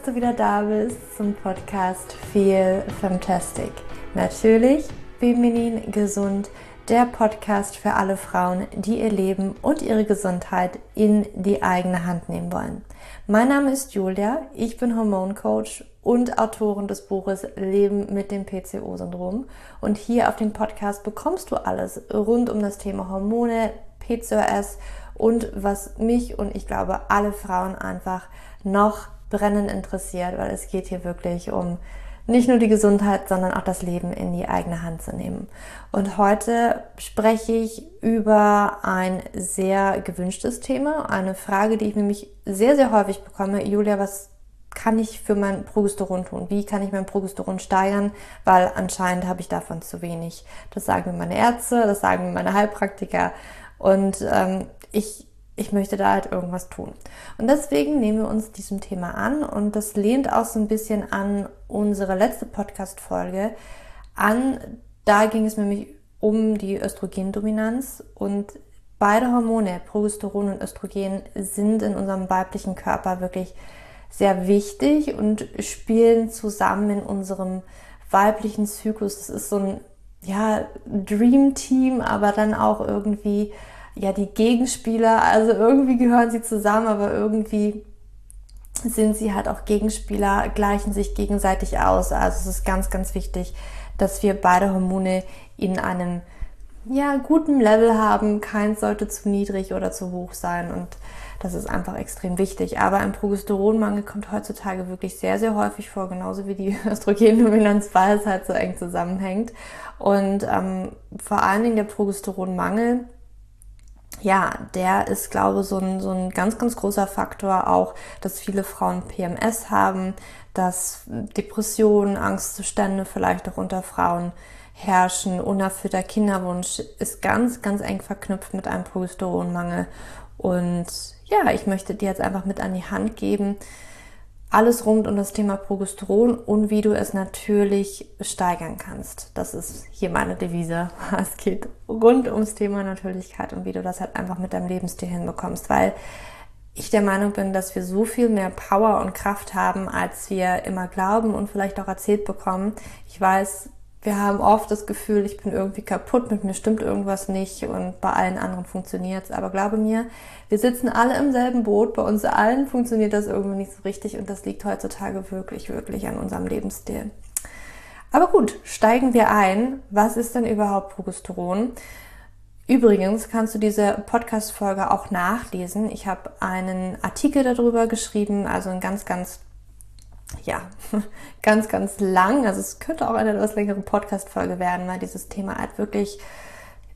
Dass du wieder da bist zum Podcast Feel Fantastic. Natürlich feminin gesund, der Podcast für alle Frauen, die ihr Leben und ihre Gesundheit in die eigene Hand nehmen wollen. Mein Name ist Julia, ich bin Hormoncoach und Autorin des Buches Leben mit dem PCO-Syndrom. Und hier auf dem Podcast bekommst du alles rund um das Thema Hormone, PCOS und was mich und ich glaube alle Frauen einfach noch brennend interessiert, weil es geht hier wirklich um nicht nur die Gesundheit, sondern auch das Leben in die eigene Hand zu nehmen. Und heute spreche ich über ein sehr gewünschtes Thema, eine Frage, die ich nämlich sehr, sehr häufig bekomme. Julia, was kann ich für mein Progesteron tun? Wie kann ich mein Progesteron steigern? Weil anscheinend habe ich davon zu wenig. Das sagen mir meine Ärzte, das sagen mir meine Heilpraktiker. Und ähm, ich ich möchte da halt irgendwas tun. Und deswegen nehmen wir uns diesem Thema an und das lehnt auch so ein bisschen an unsere letzte Podcast-Folge an. Da ging es nämlich um die Östrogendominanz und beide Hormone, Progesteron und Östrogen, sind in unserem weiblichen Körper wirklich sehr wichtig und spielen zusammen in unserem weiblichen Zyklus. Das ist so ein ja, Dream Team, aber dann auch irgendwie ja die Gegenspieler, also irgendwie gehören sie zusammen, aber irgendwie sind sie halt auch Gegenspieler, gleichen sich gegenseitig aus. Also es ist ganz, ganz wichtig, dass wir beide Hormone in einem ja, guten Level haben. Keins sollte zu niedrig oder zu hoch sein und das ist einfach extrem wichtig. Aber ein Progesteronmangel kommt heutzutage wirklich sehr, sehr häufig vor, genauso wie die Östrogendominanz, weil es halt so eng zusammenhängt. Und ähm, vor allen Dingen der Progesteronmangel ja, der ist, glaube ich, so ein, so ein ganz, ganz großer Faktor auch, dass viele Frauen PMS haben, dass Depressionen, Angstzustände vielleicht auch unter Frauen herrschen. Unerfüllter Kinderwunsch ist ganz, ganz eng verknüpft mit einem Progesteronmangel. Und ja, ich möchte dir jetzt einfach mit an die Hand geben, alles rund um das Thema Progesteron und wie du es natürlich steigern kannst. Das ist hier meine Devise. Es geht rund ums Thema Natürlichkeit und wie du das halt einfach mit deinem Lebensstil hinbekommst, weil ich der Meinung bin, dass wir so viel mehr Power und Kraft haben, als wir immer glauben und vielleicht auch erzählt bekommen. Ich weiß, wir haben oft das Gefühl, ich bin irgendwie kaputt, mit mir stimmt irgendwas nicht und bei allen anderen funktioniert's. Aber glaube mir, wir sitzen alle im selben Boot, bei uns allen funktioniert das irgendwie nicht so richtig und das liegt heutzutage wirklich, wirklich an unserem Lebensstil. Aber gut, steigen wir ein. Was ist denn überhaupt Progesteron? Übrigens kannst du diese Podcast-Folge auch nachlesen. Ich habe einen Artikel darüber geschrieben, also ein ganz, ganz ja, ganz, ganz lang. Also es könnte auch eine etwas längere Podcast-Folge werden, weil dieses Thema halt wirklich,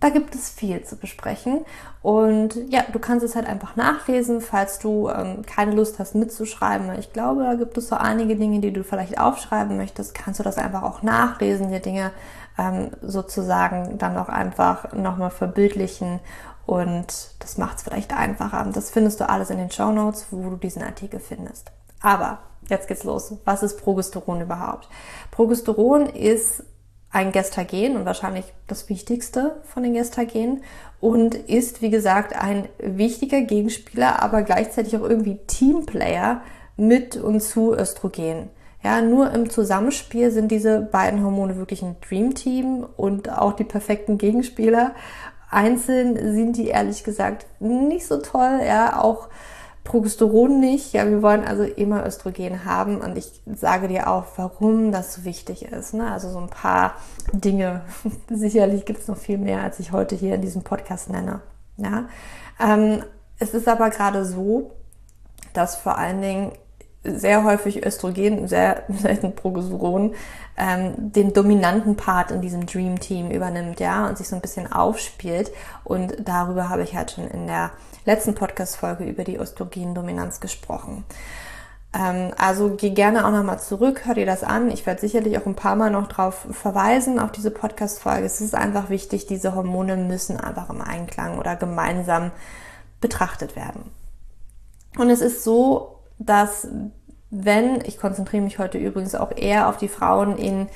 da gibt es viel zu besprechen. Und ja, du kannst es halt einfach nachlesen, falls du ähm, keine Lust hast mitzuschreiben. Ich glaube, da gibt es so einige Dinge, die du vielleicht aufschreiben möchtest, kannst du das einfach auch nachlesen, dir Dinge ähm, sozusagen dann auch einfach nochmal verbildlichen und das macht es vielleicht einfacher. Das findest du alles in den Show Notes, wo du diesen Artikel findest. Aber jetzt geht's los. Was ist Progesteron überhaupt? Progesteron ist ein Gestagen und wahrscheinlich das wichtigste von den Gestagenen und ist, wie gesagt, ein wichtiger Gegenspieler, aber gleichzeitig auch irgendwie Teamplayer mit und zu Östrogen. Ja, nur im Zusammenspiel sind diese beiden Hormone wirklich ein Dreamteam und auch die perfekten Gegenspieler. Einzeln sind die ehrlich gesagt nicht so toll, ja, auch Progesteron nicht. Ja, wir wollen also immer Östrogen haben und ich sage dir auch, warum das so wichtig ist. Ne? Also so ein paar Dinge. Sicherlich gibt es noch viel mehr, als ich heute hier in diesem Podcast nenne. Ja, ähm, es ist aber gerade so, dass vor allen Dingen sehr häufig Östrogen, sehr selten Progesteron, ähm, den dominanten Part in diesem Dream Team übernimmt, ja, und sich so ein bisschen aufspielt. Und darüber habe ich halt schon in der letzten Podcast-Folge über die Östrogendominanz gesprochen. Ähm, also geh gerne auch nochmal zurück, hör dir das an. Ich werde sicherlich auch ein paar Mal noch drauf verweisen, auf diese Podcast-Folge. Es ist einfach wichtig, diese Hormone müssen einfach im Einklang oder gemeinsam betrachtet werden. Und es ist so, dass wenn, ich konzentriere mich heute übrigens auch eher auf die Frauen in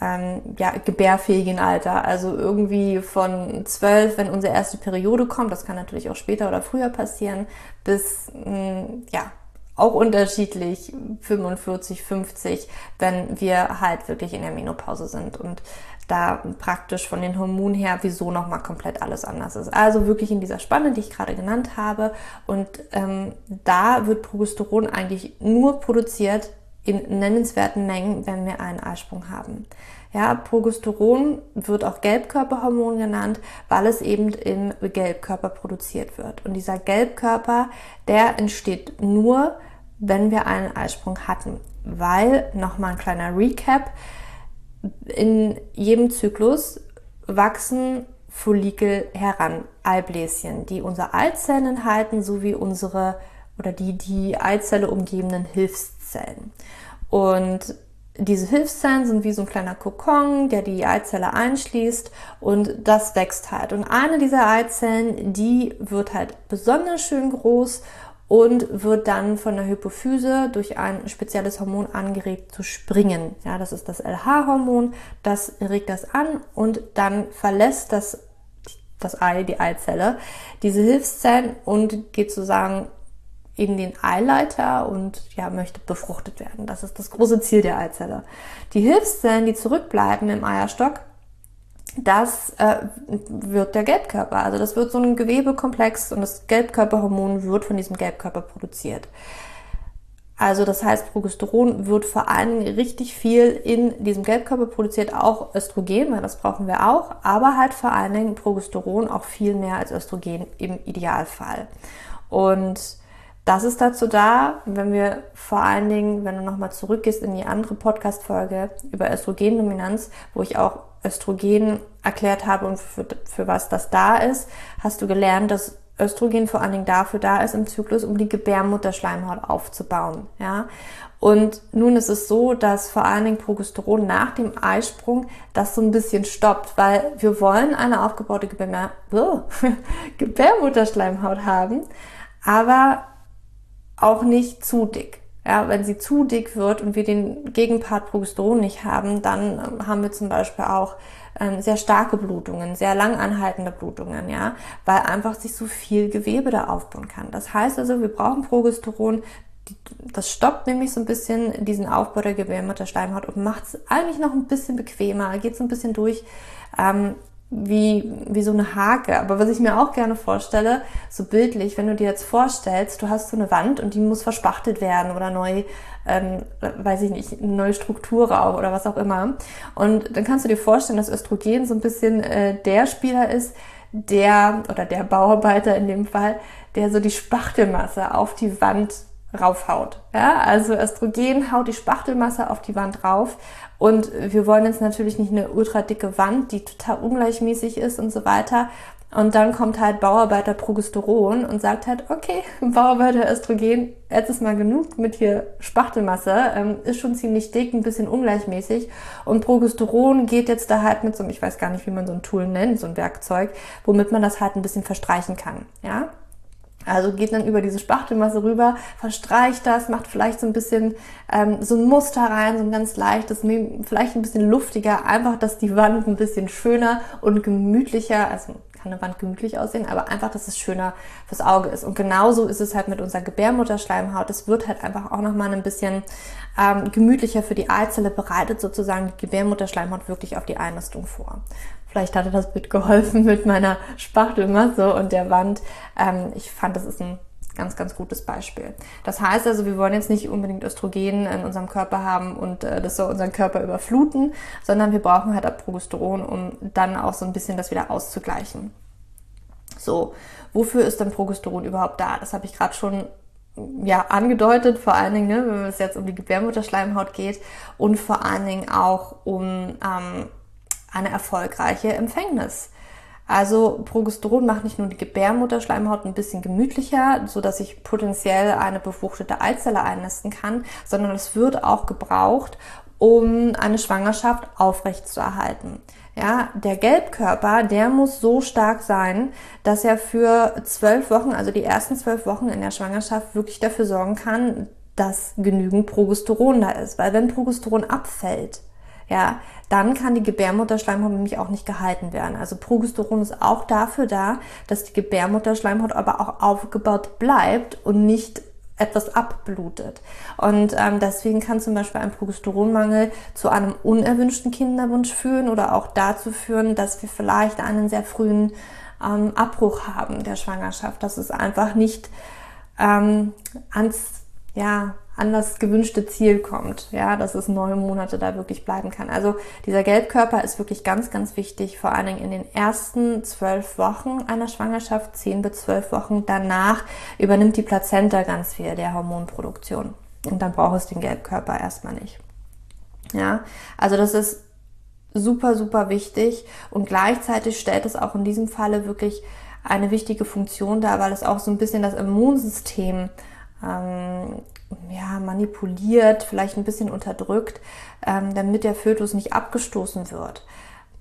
ähm, ja, gebärfähigen Alter. Also irgendwie von zwölf, wenn unsere erste Periode kommt, das kann natürlich auch später oder früher passieren, bis mh, mm, ja, auch unterschiedlich 45, 50, wenn wir halt wirklich in der Menopause sind und da praktisch von den Hormonen her wieso nochmal komplett alles anders ist. Also wirklich in dieser Spanne, die ich gerade genannt habe. Und ähm, da wird Progesteron eigentlich nur produziert in nennenswerten Mengen, wenn wir einen Eisprung haben. Ja, Progesteron wird auch Gelbkörperhormon genannt, weil es eben im Gelbkörper produziert wird. Und dieser Gelbkörper, der entsteht nur, wenn wir einen Eisprung hatten. Weil, nochmal ein kleiner Recap, in jedem Zyklus wachsen Follikel heran, Eibläschen, die unsere Eizellen enthalten, sowie unsere oder die die Eizelle umgebenden Hilfszellen. Und diese Hilfszellen sind wie so ein kleiner Kokon, der die Eizelle einschließt und das wächst halt. Und eine dieser Eizellen, die wird halt besonders schön groß und wird dann von der Hypophyse durch ein spezielles Hormon angeregt zu springen. Ja, das ist das LH-Hormon, das regt das an und dann verlässt das, das Ei, die Eizelle, diese Hilfszellen und geht sozusagen in den Eileiter und ja, möchte befruchtet werden. Das ist das große Ziel der Eizelle. Die Hilfszellen, die zurückbleiben im Eierstock, das äh, wird der Gelbkörper. Also das wird so ein Gewebekomplex und das Gelbkörperhormon wird von diesem Gelbkörper produziert. Also das heißt, Progesteron wird vor allem richtig viel in diesem Gelbkörper produziert, auch Östrogen, weil das brauchen wir auch, aber halt vor allen Dingen Progesteron auch viel mehr als Östrogen im Idealfall. Und das ist dazu da, wenn wir vor allen Dingen, wenn du nochmal zurückgehst in die andere Podcast-Folge über Östrogendominanz, wo ich auch Östrogen erklärt habe und für, für was das da ist, hast du gelernt, dass Östrogen vor allen Dingen dafür da ist im Zyklus, um die Gebärmutterschleimhaut aufzubauen, ja. Und nun ist es so, dass vor allen Dingen Progesteron nach dem Eisprung das so ein bisschen stoppt, weil wir wollen eine aufgebaute Gebär Gebärmutterschleimhaut haben, aber auch nicht zu dick. Ja, wenn sie zu dick wird und wir den Gegenpart Progesteron nicht haben, dann ähm, haben wir zum Beispiel auch ähm, sehr starke Blutungen, sehr lang anhaltende Blutungen, ja, weil einfach sich so viel Gewebe da aufbauen kann. Das heißt also, wir brauchen Progesteron, das stoppt nämlich so ein bisschen diesen Aufbau der Gebärmutterschleimhaut und macht es eigentlich noch ein bisschen bequemer, geht so ein bisschen durch. Ähm, wie, wie so eine Hake. Aber was ich mir auch gerne vorstelle, so bildlich, wenn du dir jetzt vorstellst, du hast so eine Wand und die muss verspachtelt werden oder neu, ähm, weiß ich nicht, eine neue Struktur rauf oder was auch immer. Und dann kannst du dir vorstellen, dass Östrogen so ein bisschen äh, der Spieler ist, der, oder der Bauarbeiter in dem Fall, der so die Spachtelmasse auf die Wand raufhaut. Ja, also Östrogen haut die Spachtelmasse auf die Wand rauf und wir wollen jetzt natürlich nicht eine ultra dicke Wand, die total ungleichmäßig ist und so weiter. Und dann kommt halt Bauarbeiter Progesteron und sagt halt, okay, Bauarbeiter Östrogen, jetzt ist mal genug mit hier Spachtelmasse, ähm, ist schon ziemlich dick, ein bisschen ungleichmäßig. Und Progesteron geht jetzt da halt mit so einem, ich weiß gar nicht, wie man so ein Tool nennt, so ein Werkzeug, womit man das halt ein bisschen verstreichen kann, ja. Also geht dann über diese Spachtelmasse rüber, verstreicht das, macht vielleicht so ein bisschen ähm, so ein Muster rein, so ein ganz leichtes, vielleicht ein bisschen luftiger, einfach, dass die Wand ein bisschen schöner und gemütlicher, also kann eine Wand gemütlich aussehen, aber einfach, dass es schöner fürs Auge ist. Und genauso ist es halt mit unserer Gebärmutterschleimhaut. Es wird halt einfach auch nochmal ein bisschen ähm, gemütlicher für die Eizelle, bereitet sozusagen die Gebärmutterschleimhaut wirklich auf die Einnistung vor. Vielleicht hatte das Bild geholfen mit meiner Spachtelmasse und der Wand. Ähm, ich fand, das ist ein ganz, ganz gutes Beispiel. Das heißt also, wir wollen jetzt nicht unbedingt Östrogen in unserem Körper haben und äh, das soll unseren Körper überfluten, sondern wir brauchen halt auch Progesteron, um dann auch so ein bisschen das wieder auszugleichen. So, wofür ist denn Progesteron überhaupt da? Das habe ich gerade schon ja, angedeutet, vor allen Dingen, ne, wenn es jetzt um die Gebärmutterschleimhaut geht und vor allen Dingen auch um ähm, eine erfolgreiche Empfängnis. Also Progesteron macht nicht nur die Gebärmutterschleimhaut ein bisschen gemütlicher, so dass ich potenziell eine befruchtete Eizelle einnisten kann, sondern es wird auch gebraucht, um eine Schwangerschaft aufrechtzuerhalten. Ja, der Gelbkörper, der muss so stark sein, dass er für zwölf Wochen, also die ersten zwölf Wochen in der Schwangerschaft, wirklich dafür sorgen kann, dass genügend Progesteron da ist. Weil wenn Progesteron abfällt, ja, dann kann die Gebärmutterschleimhaut nämlich auch nicht gehalten werden. Also Progesteron ist auch dafür da, dass die Gebärmutterschleimhaut aber auch aufgebaut bleibt und nicht etwas abblutet. Und ähm, deswegen kann zum Beispiel ein Progesteronmangel zu einem unerwünschten Kinderwunsch führen oder auch dazu führen, dass wir vielleicht einen sehr frühen ähm, Abbruch haben der Schwangerschaft, dass es einfach nicht ähm, ans, ja, an das gewünschte Ziel kommt, ja, dass es neun Monate da wirklich bleiben kann. Also dieser Gelbkörper ist wirklich ganz, ganz wichtig, vor allen Dingen in den ersten zwölf Wochen einer Schwangerschaft, zehn bis zwölf Wochen. Danach übernimmt die Plazenta ganz viel der Hormonproduktion und dann braucht es den Gelbkörper erstmal nicht. Ja, also das ist super, super wichtig und gleichzeitig stellt es auch in diesem Falle wirklich eine wichtige Funktion dar, weil es auch so ein bisschen das Immunsystem ähm, ja, manipuliert, vielleicht ein bisschen unterdrückt, ähm, damit der Fötus nicht abgestoßen wird.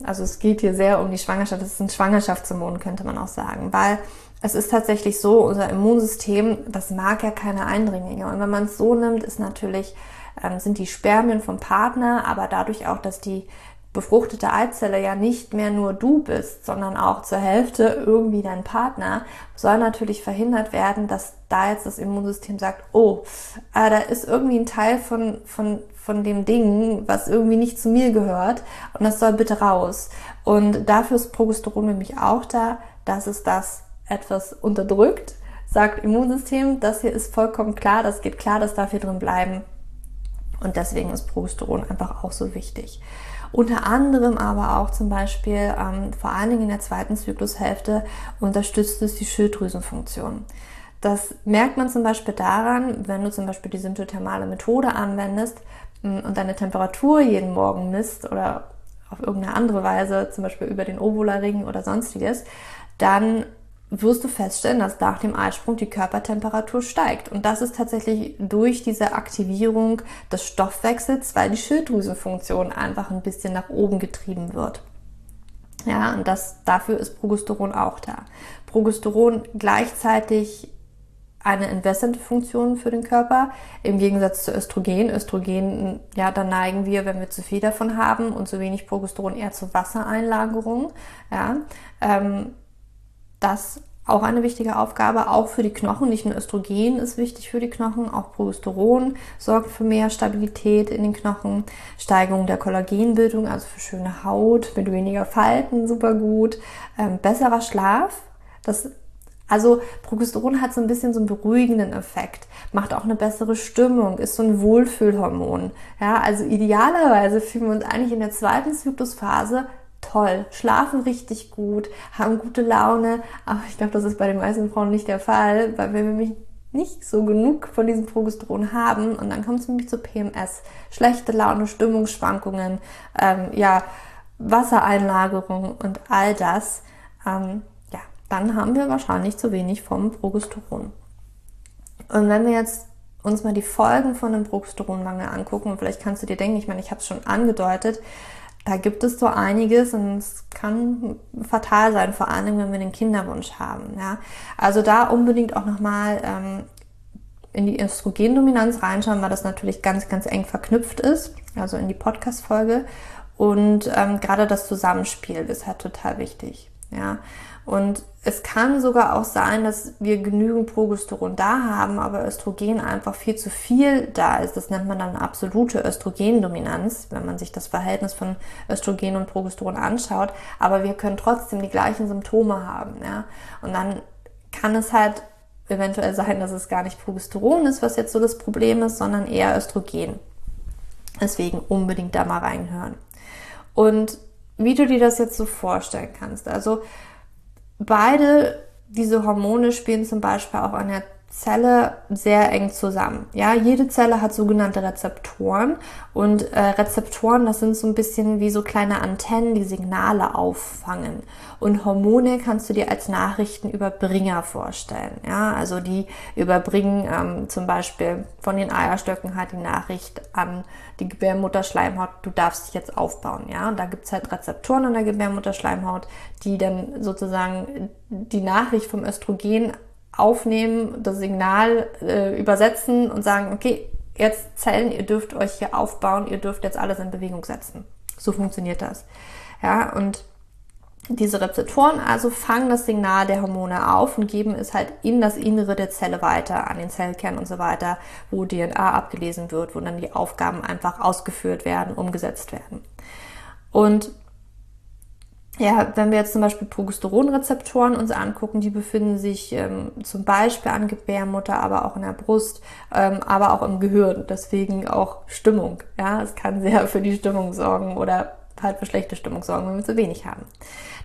Also es geht hier sehr um die Schwangerschaft, das ist ein Schwangerschaftshormon, könnte man auch sagen, weil es ist tatsächlich so, unser Immunsystem, das mag ja keine Eindringlinge. Und wenn man es so nimmt, ist natürlich, ähm, sind die Spermien vom Partner, aber dadurch auch, dass die befruchtete Eizelle ja nicht mehr nur du bist, sondern auch zur Hälfte irgendwie dein Partner, soll natürlich verhindert werden, dass da jetzt das Immunsystem sagt, oh, äh, da ist irgendwie ein Teil von, von, von dem Ding, was irgendwie nicht zu mir gehört und das soll bitte raus. Und dafür ist Progesteron nämlich auch da, dass es das etwas unterdrückt, sagt Immunsystem, das hier ist vollkommen klar, das geht klar, das darf hier drin bleiben. Und deswegen ist Progesteron einfach auch so wichtig. Unter anderem aber auch zum Beispiel, ähm, vor allen Dingen in der zweiten Zyklushälfte, unterstützt es die Schilddrüsenfunktion. Das merkt man zum Beispiel daran, wenn du zum Beispiel die symptothermale Methode anwendest mm, und deine Temperatur jeden Morgen misst oder auf irgendeine andere Weise, zum Beispiel über den Ovula-Ring oder sonstiges, dann wirst du feststellen, dass nach dem Eisprung die Körpertemperatur steigt. Und das ist tatsächlich durch diese Aktivierung des Stoffwechsels, weil die Schilddrüsenfunktion einfach ein bisschen nach oben getrieben wird. Ja, und das, dafür ist Progesteron auch da. Progesteron gleichzeitig eine entwässernde Funktion für den Körper, im Gegensatz zu Östrogen. Östrogen, ja, da neigen wir, wenn wir zu viel davon haben und zu wenig Progesteron, eher zur Wassereinlagerung. Ja, ähm, das auch eine wichtige Aufgabe, auch für die Knochen. Nicht nur Östrogen ist wichtig für die Knochen, auch Progesteron sorgt für mehr Stabilität in den Knochen, Steigerung der Kollagenbildung, also für schöne Haut, mit weniger Falten, super gut, ähm, besserer Schlaf. Das also Progesteron hat so ein bisschen so einen beruhigenden Effekt, macht auch eine bessere Stimmung, ist so ein Wohlfühlhormon. Ja, also idealerweise fühlen wir uns eigentlich in der zweiten Zyklusphase toll, schlafen richtig gut, haben gute Laune. Aber ich glaube, das ist bei den meisten Frauen nicht der Fall, weil wir nämlich nicht so genug von diesem Progesteron haben und dann kommt es nämlich zu PMS, schlechte Laune, Stimmungsschwankungen, ähm, ja, Wassereinlagerung und all das. Ähm, ja, dann haben wir wahrscheinlich zu wenig vom Progesteron. Und wenn wir jetzt uns mal die Folgen von einem Progesteronmangel angucken, vielleicht kannst du dir denken, ich meine, ich habe es schon angedeutet, da gibt es so einiges und es kann fatal sein, vor allem wenn wir den Kinderwunsch haben. Ja? Also da unbedingt auch nochmal ähm, in die Östrogendominanz reinschauen, weil das natürlich ganz, ganz eng verknüpft ist, also in die Podcast-Folge. Und ähm, gerade das Zusammenspiel ist halt total wichtig. Ja, und es kann sogar auch sein, dass wir genügend Progesteron da haben, aber Östrogen einfach viel zu viel da ist. Das nennt man dann absolute Östrogendominanz, wenn man sich das Verhältnis von Östrogen und Progesteron anschaut. Aber wir können trotzdem die gleichen Symptome haben. Ja? Und dann kann es halt eventuell sein, dass es gar nicht Progesteron ist, was jetzt so das Problem ist, sondern eher Östrogen. Deswegen unbedingt da mal reinhören. Und wie du dir das jetzt so vorstellen kannst. Also beide diese Hormone spielen zum Beispiel auch an der Zelle sehr eng zusammen. Ja, jede Zelle hat sogenannte Rezeptoren und äh, Rezeptoren, das sind so ein bisschen wie so kleine Antennen, die Signale auffangen. Und Hormone kannst du dir als Nachrichtenüberbringer vorstellen. Ja, also die überbringen ähm, zum Beispiel von den Eierstöcken halt die Nachricht an die Gebärmutterschleimhaut, du darfst dich jetzt aufbauen. Ja, und da gibt's halt Rezeptoren an der Gebärmutterschleimhaut, die dann sozusagen die Nachricht vom Östrogen aufnehmen, das Signal äh, übersetzen und sagen, okay, jetzt Zellen, ihr dürft euch hier aufbauen, ihr dürft jetzt alles in Bewegung setzen. So funktioniert das. Ja, und diese Rezeptoren also fangen das Signal der Hormone auf und geben es halt in das Innere der Zelle weiter, an den Zellkern und so weiter, wo DNA abgelesen wird, wo dann die Aufgaben einfach ausgeführt werden, umgesetzt werden. Und ja, wenn wir jetzt zum Beispiel Progesteronrezeptoren uns angucken, die befinden sich ähm, zum Beispiel an Gebärmutter, aber auch in der Brust, ähm, aber auch im Gehirn. Deswegen auch Stimmung. Ja, es kann sehr für die Stimmung sorgen oder halt für schlechte Stimmung sorgen, wenn wir zu wenig haben.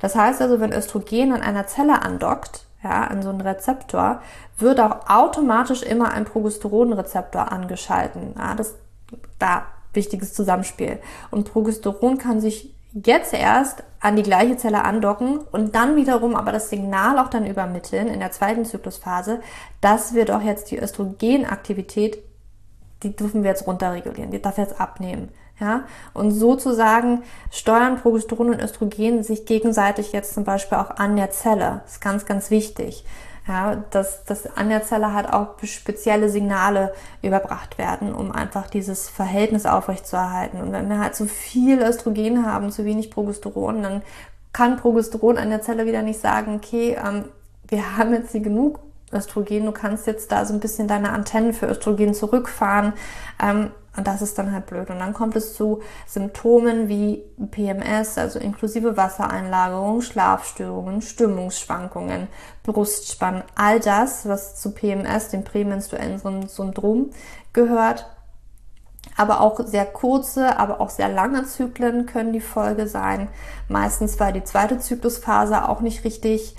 Das heißt also, wenn Östrogen an einer Zelle andockt, ja, an so einen Rezeptor, wird auch automatisch immer ein Progesteronrezeptor angeschalten. Ja, das da wichtiges Zusammenspiel. Und Progesteron kann sich jetzt erst an die gleiche Zelle andocken und dann wiederum aber das Signal auch dann übermitteln in der zweiten Zyklusphase, dass wir doch jetzt die Östrogenaktivität, die dürfen wir jetzt runterregulieren, die darf jetzt abnehmen. Ja, und sozusagen steuern Progesteron und Östrogen sich gegenseitig jetzt zum Beispiel auch an der Zelle. Das ist ganz, ganz wichtig. Ja, dass, dass an der Zelle halt auch spezielle Signale überbracht werden, um einfach dieses Verhältnis aufrechtzuerhalten. Und wenn wir halt zu viel Östrogen haben, zu wenig Progesteron, dann kann Progesteron an der Zelle wieder nicht sagen, okay, ähm, wir haben jetzt hier genug Östrogen, du kannst jetzt da so ein bisschen deine Antennen für Östrogen zurückfahren. Ähm, und das ist dann halt blöd. Und dann kommt es zu Symptomen wie PMS, also inklusive Wassereinlagerung, Schlafstörungen, Stimmungsschwankungen, Brustspannen, all das, was zu PMS, dem prämenstruellen Syndrom, gehört. Aber auch sehr kurze, aber auch sehr lange Zyklen können die Folge sein. Meistens war die zweite Zyklusphase auch nicht richtig.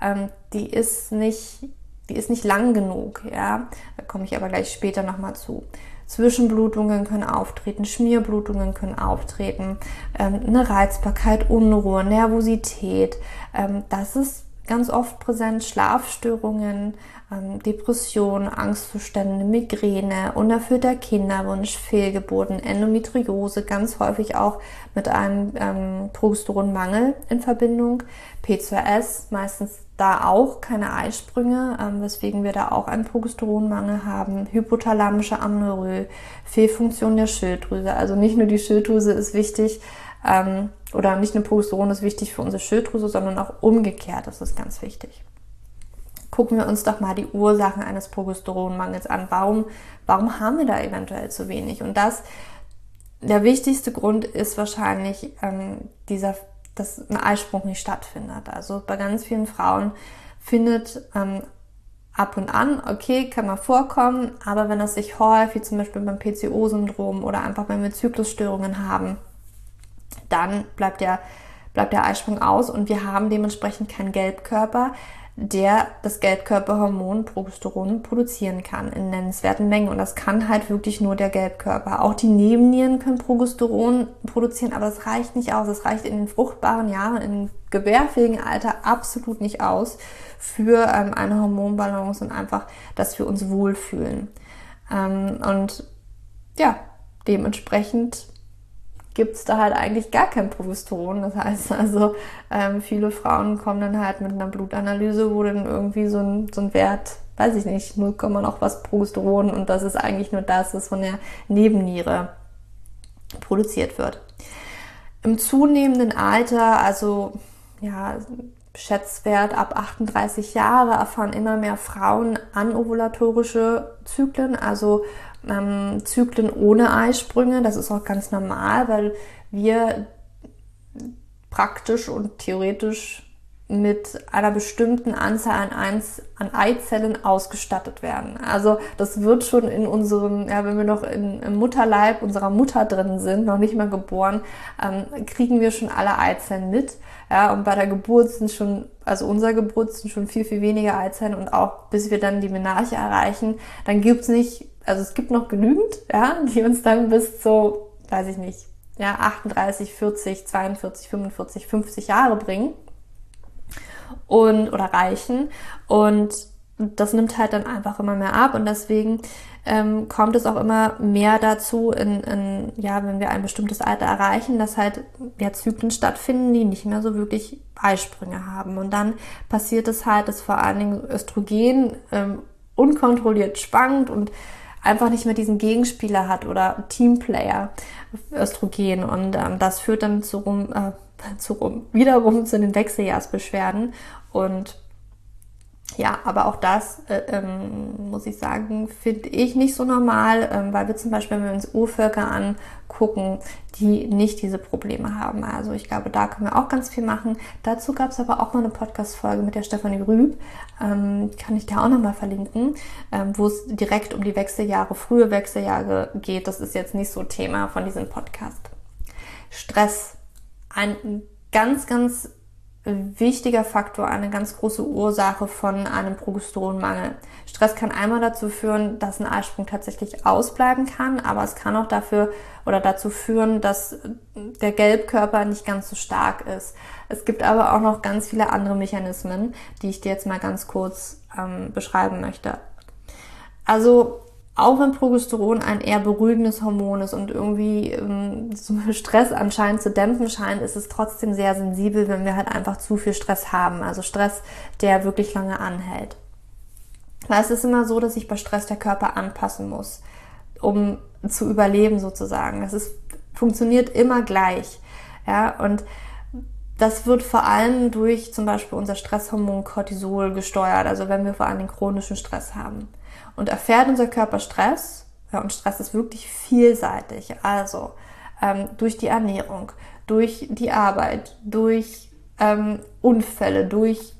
Ähm, die ist nicht, die ist nicht lang genug, ja. Da komme ich aber gleich später nochmal zu. Zwischenblutungen können auftreten, Schmierblutungen können auftreten, ähm, eine Reizbarkeit, Unruhe, Nervosität. Ähm, das ist ganz oft präsent, Schlafstörungen, ähm, Depressionen, Angstzustände, Migräne, unerfüllter Kinderwunsch, Fehlgeburten, Endometriose, ganz häufig auch mit einem ähm, Progesteronmangel in Verbindung, P2S, meistens da auch keine Eisprünge, ähm, weswegen wir da auch einen Progesteronmangel haben, hypothalamische Amnorö, Fehlfunktion der Schilddrüse. Also nicht nur die Schilddrüse ist wichtig ähm, oder nicht nur Progesteron ist wichtig für unsere Schilddrüse, sondern auch umgekehrt das ist ganz wichtig. Gucken wir uns doch mal die Ursachen eines Progesteronmangels an. Warum, warum haben wir da eventuell zu wenig? Und das, der wichtigste Grund ist wahrscheinlich ähm, dieser dass ein Eisprung nicht stattfindet. Also bei ganz vielen Frauen findet ähm, ab und an, okay, kann mal vorkommen, aber wenn es sich häufig, zum Beispiel beim PCO-Syndrom oder einfach wenn wir Zyklusstörungen haben, dann bleibt der, bleibt der Eisprung aus und wir haben dementsprechend keinen Gelbkörper, der das Gelbkörperhormon Progesteron produzieren kann in nennenswerten Mengen. Und das kann halt wirklich nur der Gelbkörper. Auch die Nebennieren können Progesteron produzieren, aber das reicht nicht aus. Es reicht in den fruchtbaren Jahren, im gebärfähigen Alter absolut nicht aus für ähm, eine Hormonbalance und einfach, dass wir uns wohlfühlen. Ähm, und ja, dementsprechend gibt es da halt eigentlich gar kein Progesteron. Das heißt also, ähm, viele Frauen kommen dann halt mit einer Blutanalyse, wo dann irgendwie so ein, so ein Wert, weiß ich nicht, 0, noch was Progesteron und das ist eigentlich nur das, was von der Nebenniere produziert wird. Im zunehmenden Alter, also ja, Schätzwert ab 38 Jahre erfahren immer mehr Frauen anovulatorische Zyklen, also ähm, Zyklen ohne Eisprünge. Das ist auch ganz normal, weil wir praktisch und theoretisch mit einer bestimmten Anzahl an, Eins, an Eizellen ausgestattet werden. Also das wird schon in unserem, ja, wenn wir noch in, im Mutterleib unserer Mutter drin sind, noch nicht mal geboren, ähm, kriegen wir schon alle Eizellen mit. Ja, und bei der Geburt sind schon, also unserer Geburt sind schon viel, viel weniger Eizellen und auch bis wir dann die Menarche erreichen, dann gibt's nicht also es gibt noch genügend, ja, die uns dann bis zu, weiß ich nicht, ja, 38, 40, 42, 45, 50 Jahre bringen und oder reichen und das nimmt halt dann einfach immer mehr ab und deswegen ähm, kommt es auch immer mehr dazu, in, in, ja, wenn wir ein bestimmtes Alter erreichen, dass halt ja, Zyklen stattfinden, die nicht mehr so wirklich Eisprünge haben. Und dann passiert es halt, dass vor allen Dingen Östrogen ähm, unkontrolliert schwankt und einfach nicht mehr diesen Gegenspieler hat oder Teamplayer Östrogen und ähm, das führt dann zu, äh, zu, wiederum zu den Wechseljahrsbeschwerden und ja, aber auch das, äh, ähm, muss ich sagen, finde ich nicht so normal, ähm, weil wir zum Beispiel, wenn wir uns Urvölker angucken, die nicht diese Probleme haben. Also ich glaube, da können wir auch ganz viel machen. Dazu gab es aber auch mal eine Podcast-Folge mit der Stefanie Rüb, ähm, kann ich da auch nochmal verlinken, ähm, wo es direkt um die Wechseljahre, frühe Wechseljahre geht. Das ist jetzt nicht so Thema von diesem Podcast. Stress, ein ganz, ganz wichtiger Faktor, eine ganz große Ursache von einem Progesteronmangel. Stress kann einmal dazu führen, dass ein Eisprung tatsächlich ausbleiben kann, aber es kann auch dafür oder dazu führen, dass der Gelbkörper nicht ganz so stark ist. Es gibt aber auch noch ganz viele andere Mechanismen, die ich dir jetzt mal ganz kurz ähm, beschreiben möchte. Also auch wenn Progesteron ein eher beruhigendes Hormon ist und irgendwie ähm, Stress anscheinend zu dämpfen scheint, ist es trotzdem sehr sensibel, wenn wir halt einfach zu viel Stress haben. Also Stress, der wirklich lange anhält. Weil es ist immer so, dass sich bei Stress der Körper anpassen muss, um zu überleben sozusagen. Das ist, funktioniert immer gleich. Ja, und das wird vor allem durch zum Beispiel unser Stresshormon Cortisol gesteuert, also wenn wir vor allem den chronischen Stress haben. Und erfährt unser Körper Stress, ja, und Stress ist wirklich vielseitig, also ähm, durch die Ernährung, durch die Arbeit, durch ähm, Unfälle, durch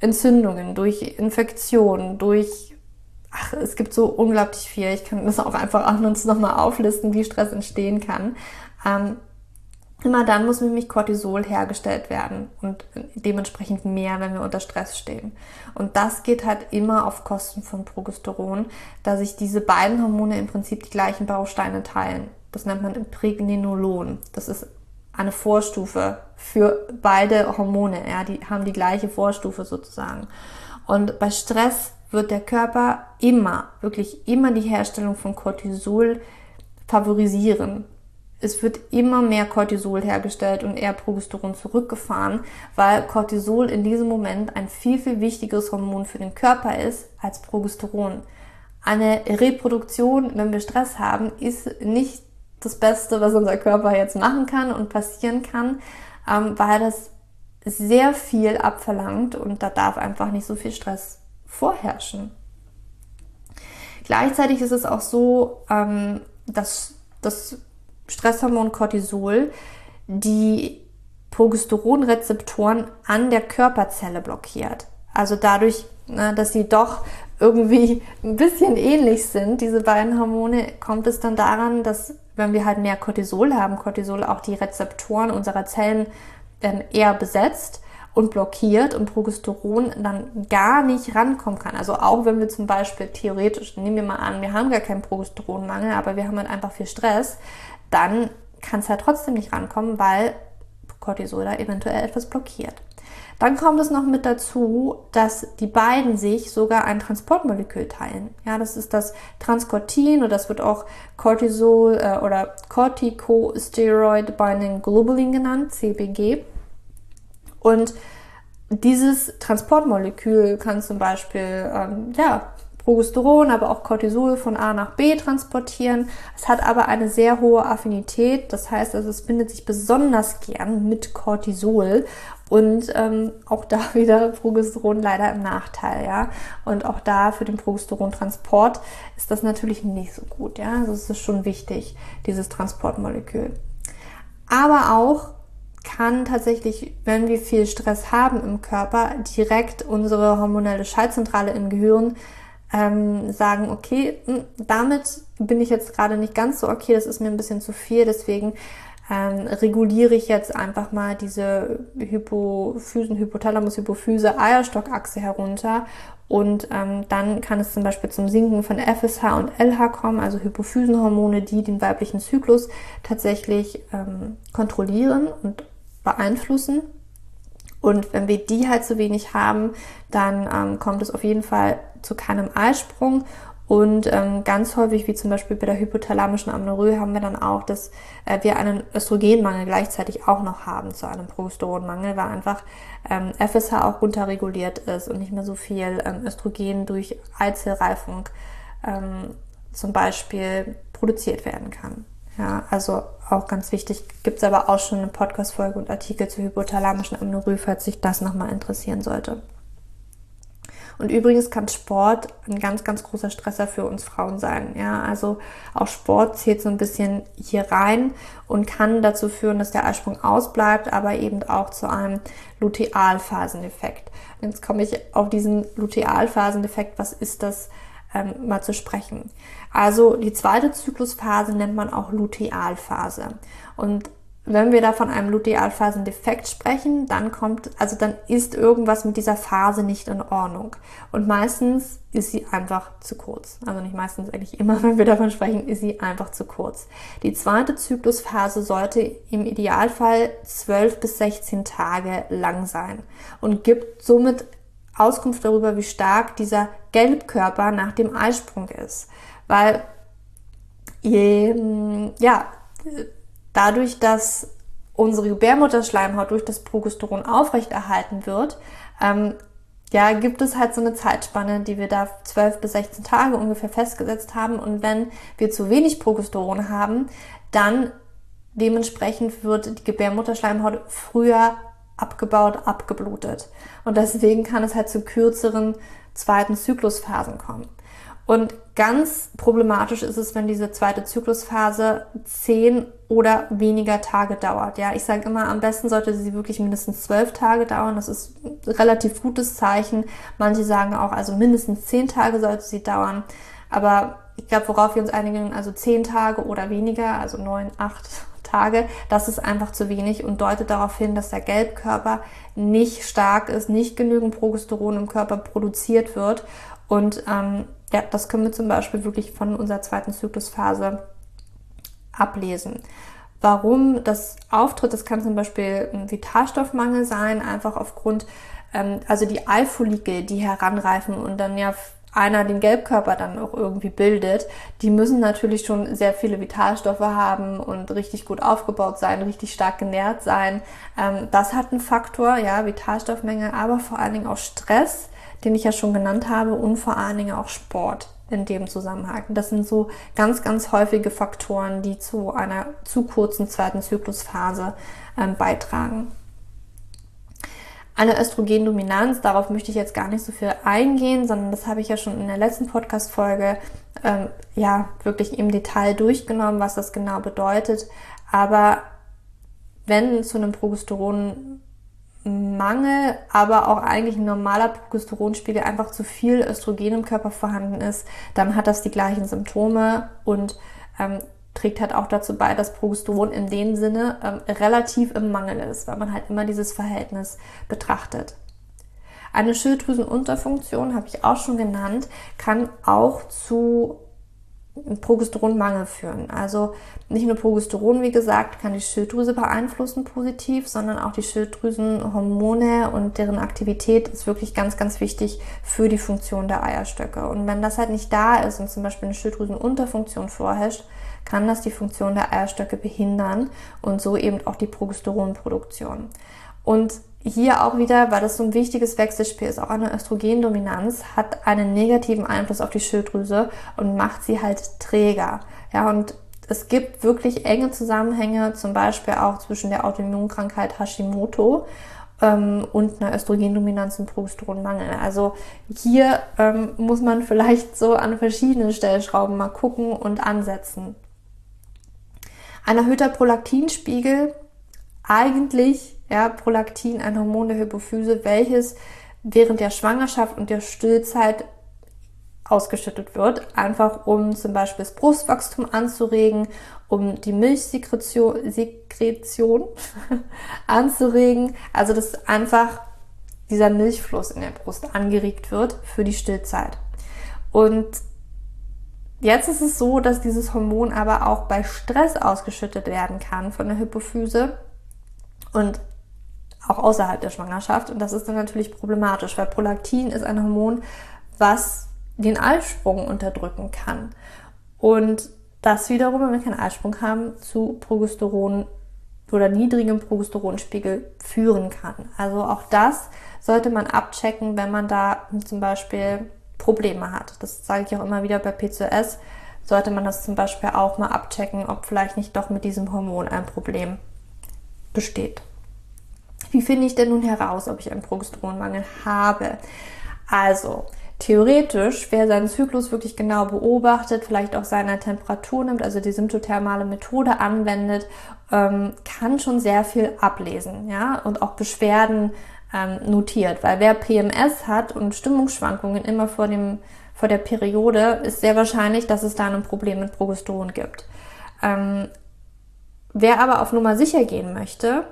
Entzündungen, durch Infektionen, durch ach, es gibt so unglaublich viel. Ich kann das auch einfach an uns nochmal auflisten, wie Stress entstehen kann. Ähm, Immer dann muss nämlich Cortisol hergestellt werden und dementsprechend mehr, wenn wir unter Stress stehen. Und das geht halt immer auf Kosten von Progesteron, da sich diese beiden Hormone im Prinzip die gleichen Bausteine teilen. Das nennt man Pregnenolon. Das ist eine Vorstufe für beide Hormone. Ja, die haben die gleiche Vorstufe sozusagen. Und bei Stress wird der Körper immer, wirklich immer die Herstellung von Cortisol favorisieren es wird immer mehr Cortisol hergestellt und eher Progesteron zurückgefahren, weil Cortisol in diesem Moment ein viel, viel wichtigeres Hormon für den Körper ist als Progesteron. Eine Reproduktion, wenn wir Stress haben, ist nicht das Beste, was unser Körper jetzt machen kann und passieren kann, ähm, weil das sehr viel abverlangt und da darf einfach nicht so viel Stress vorherrschen. Gleichzeitig ist es auch so, ähm, dass das Stresshormon Cortisol die Progesteronrezeptoren an der Körperzelle blockiert. Also dadurch, ne, dass sie doch irgendwie ein bisschen ähnlich sind, diese beiden Hormone, kommt es dann daran, dass wenn wir halt mehr Cortisol haben, Cortisol auch die Rezeptoren unserer Zellen ähm, eher besetzt und blockiert und Progesteron dann gar nicht rankommen kann. Also auch wenn wir zum Beispiel theoretisch, nehmen wir mal an, wir haben gar keinen Progesteronmangel, aber wir haben halt einfach viel Stress, dann kann es halt trotzdem nicht rankommen, weil Cortisol da eventuell etwas blockiert. Dann kommt es noch mit dazu, dass die beiden sich sogar ein Transportmolekül teilen. Ja, das ist das Transcortin oder das wird auch Cortisol äh, oder Corticosteroid Binding Globulin genannt, CBG. Und dieses Transportmolekül kann zum Beispiel ähm, ja, Progesteron, aber auch Cortisol von A nach B transportieren. Es hat aber eine sehr hohe Affinität, das heißt, also es bindet sich besonders gern mit Cortisol und ähm, auch da wieder Progesteron leider im Nachteil, ja. Und auch da für den Progesterontransport ist das natürlich nicht so gut, ja. Also es ist schon wichtig, dieses Transportmolekül. Aber auch kann tatsächlich, wenn wir viel Stress haben im Körper, direkt unsere hormonelle Schaltzentrale im Gehirn ähm, sagen, okay, hm, damit bin ich jetzt gerade nicht ganz so okay, das ist mir ein bisschen zu viel, deswegen ähm, reguliere ich jetzt einfach mal diese Hypophysen, Hypothalamus, Hypophyse, Eierstockachse herunter und ähm, dann kann es zum Beispiel zum Sinken von FSH und LH kommen, also Hypophysenhormone, die den weiblichen Zyklus tatsächlich ähm, kontrollieren und beeinflussen. Und wenn wir die halt zu wenig haben, dann ähm, kommt es auf jeden Fall zu keinem Eisprung. Und ähm, ganz häufig, wie zum Beispiel bei der hypothalamischen Amenorrhoe, haben wir dann auch, dass äh, wir einen Östrogenmangel gleichzeitig auch noch haben zu einem Progesteronmangel, weil einfach ähm, FSH auch runterreguliert ist und nicht mehr so viel ähm, Östrogen durch Eizellreifung ähm, zum Beispiel produziert werden kann. Ja, also auch ganz wichtig. Gibt es aber auch schon eine Podcast-Folge und Artikel zur hypothalamischen Amenorrhoe, falls sich das nochmal interessieren sollte. Und übrigens kann Sport ein ganz, ganz großer Stresser für uns Frauen sein. Ja, also auch Sport zählt so ein bisschen hier rein und kann dazu führen, dass der Eisprung ausbleibt, aber eben auch zu einem Lutealphaseneffekt. Jetzt komme ich auf diesen Lutealphaseneffekt. Was ist das? Ähm, mal zu sprechen. Also die zweite Zyklusphase nennt man auch Lutealphase. Und wenn wir da von einem Lutealphasendefekt sprechen, dann kommt, also dann ist irgendwas mit dieser Phase nicht in Ordnung. Und meistens ist sie einfach zu kurz. Also nicht meistens, eigentlich immer, wenn wir davon sprechen, ist sie einfach zu kurz. Die zweite Zyklusphase sollte im Idealfall 12 bis 16 Tage lang sein und gibt somit Auskunft darüber, wie stark dieser Gelbkörper nach dem Eisprung ist. Weil, je, ja, dadurch, dass unsere Gebärmutterschleimhaut durch das Progesteron aufrechterhalten wird, ähm, ja, gibt es halt so eine Zeitspanne, die wir da 12 bis 16 Tage ungefähr festgesetzt haben. Und wenn wir zu wenig Progesteron haben, dann dementsprechend wird die Gebärmutterschleimhaut früher abgebaut, abgeblutet. Und deswegen kann es halt zu kürzeren zweiten Zyklusphasen kommen. Und ganz problematisch ist es, wenn diese zweite Zyklusphase zehn oder weniger Tage dauert. Ja, ich sage immer, am besten sollte sie wirklich mindestens zwölf Tage dauern. Das ist ein relativ gutes Zeichen. Manche sagen auch, also mindestens zehn Tage sollte sie dauern. Aber ich glaube, worauf wir uns einigen, also zehn Tage oder weniger, also neun, acht Tage, das ist einfach zu wenig und deutet darauf hin, dass der Gelbkörper nicht stark ist, nicht genügend Progesteron im Körper produziert wird und ähm, ja, das können wir zum Beispiel wirklich von unserer zweiten Zyklusphase ablesen. Warum das auftritt, das kann zum Beispiel ein Vitalstoffmangel sein, einfach aufgrund, ähm, also die Eifollikel, die heranreifen und dann ja einer den Gelbkörper dann auch irgendwie bildet, die müssen natürlich schon sehr viele Vitalstoffe haben und richtig gut aufgebaut sein, richtig stark genährt sein. Ähm, das hat einen Faktor, ja, Vitalstoffmenge, aber vor allen Dingen auch Stress den ich ja schon genannt habe, und vor allen Dingen auch Sport in dem Zusammenhang. Das sind so ganz, ganz häufige Faktoren, die zu einer zu kurzen zweiten Zyklusphase ähm, beitragen. Eine Östrogendominanz, darauf möchte ich jetzt gar nicht so viel eingehen, sondern das habe ich ja schon in der letzten Podcast-Folge ähm, ja wirklich im Detail durchgenommen, was das genau bedeutet. Aber wenn zu einem Progesteron Mangel, aber auch eigentlich ein normaler Progesteronspiegel einfach zu viel Östrogen im Körper vorhanden ist, dann hat das die gleichen Symptome und ähm, trägt halt auch dazu bei, dass Progesteron in dem Sinne ähm, relativ im Mangel ist, weil man halt immer dieses Verhältnis betrachtet. Eine Schilddrüsenunterfunktion, habe ich auch schon genannt, kann auch zu Progesteronmangel führen. Also nicht nur Progesteron, wie gesagt, kann die Schilddrüse beeinflussen positiv, sondern auch die Schilddrüsenhormone und deren Aktivität ist wirklich ganz, ganz wichtig für die Funktion der Eierstöcke. Und wenn das halt nicht da ist und zum Beispiel eine Schilddrüsenunterfunktion vorherrscht, kann das die Funktion der Eierstöcke behindern und so eben auch die Progesteronproduktion. Und hier auch wieder, weil das so ein wichtiges Wechselspiel ist, auch eine Östrogendominanz hat einen negativen Einfluss auf die Schilddrüse und macht sie halt träger. Ja, und es gibt wirklich enge Zusammenhänge, zum Beispiel auch zwischen der Autoimmunkrankheit Hashimoto ähm, und einer Östrogendominanz und Progesteronmangel. Also hier ähm, muss man vielleicht so an verschiedenen Stellschrauben mal gucken und ansetzen. Ein erhöhter Prolaktinspiegel eigentlich ja, Prolaktin, ein Hormon der Hypophyse, welches während der Schwangerschaft und der Stillzeit ausgeschüttet wird, einfach um zum Beispiel das Brustwachstum anzuregen, um die Milchsekretion Sekretion anzuregen. Also dass einfach dieser Milchfluss in der Brust angeregt wird für die Stillzeit. Und jetzt ist es so, dass dieses Hormon aber auch bei Stress ausgeschüttet werden kann von der Hypophyse. Und auch außerhalb der Schwangerschaft. Und das ist dann natürlich problematisch, weil Prolaktin ist ein Hormon, was den Eisprung unterdrücken kann. Und das wiederum, wenn wir keinen Eisprung haben, zu Progesteron oder niedrigem Progesteronspiegel führen kann. Also auch das sollte man abchecken, wenn man da zum Beispiel Probleme hat. Das sage ich auch immer wieder bei PCOS. sollte man das zum Beispiel auch mal abchecken, ob vielleicht nicht doch mit diesem Hormon ein Problem besteht. Wie finde ich denn nun heraus, ob ich einen Progesteronmangel habe? Also, theoretisch, wer seinen Zyklus wirklich genau beobachtet, vielleicht auch seine Temperatur nimmt, also die symptothermale Methode anwendet, ähm, kann schon sehr viel ablesen, ja, und auch Beschwerden ähm, notiert. Weil wer PMS hat und Stimmungsschwankungen immer vor dem vor der Periode, ist sehr wahrscheinlich, dass es da ein Problem mit Progesteron gibt. Ähm, wer aber auf Nummer sicher gehen möchte,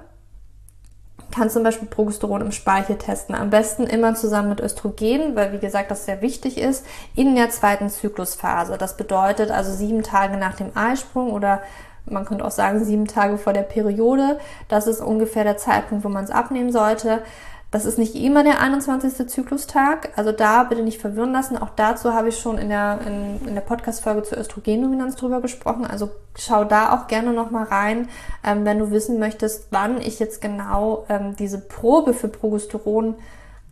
kann zum Beispiel Progesteron im Speichel testen. Am besten immer zusammen mit Östrogen, weil wie gesagt, das sehr wichtig ist, in der zweiten Zyklusphase. Das bedeutet also sieben Tage nach dem Eisprung oder man könnte auch sagen sieben Tage vor der Periode. Das ist ungefähr der Zeitpunkt, wo man es abnehmen sollte. Das ist nicht immer der 21. Zyklustag, also da bitte nicht verwirren lassen. Auch dazu habe ich schon in der, in, in der Podcast-Folge zur Östrogendominanz drüber gesprochen. Also schau da auch gerne nochmal rein, ähm, wenn du wissen möchtest, wann ich jetzt genau ähm, diese Probe für Progesteron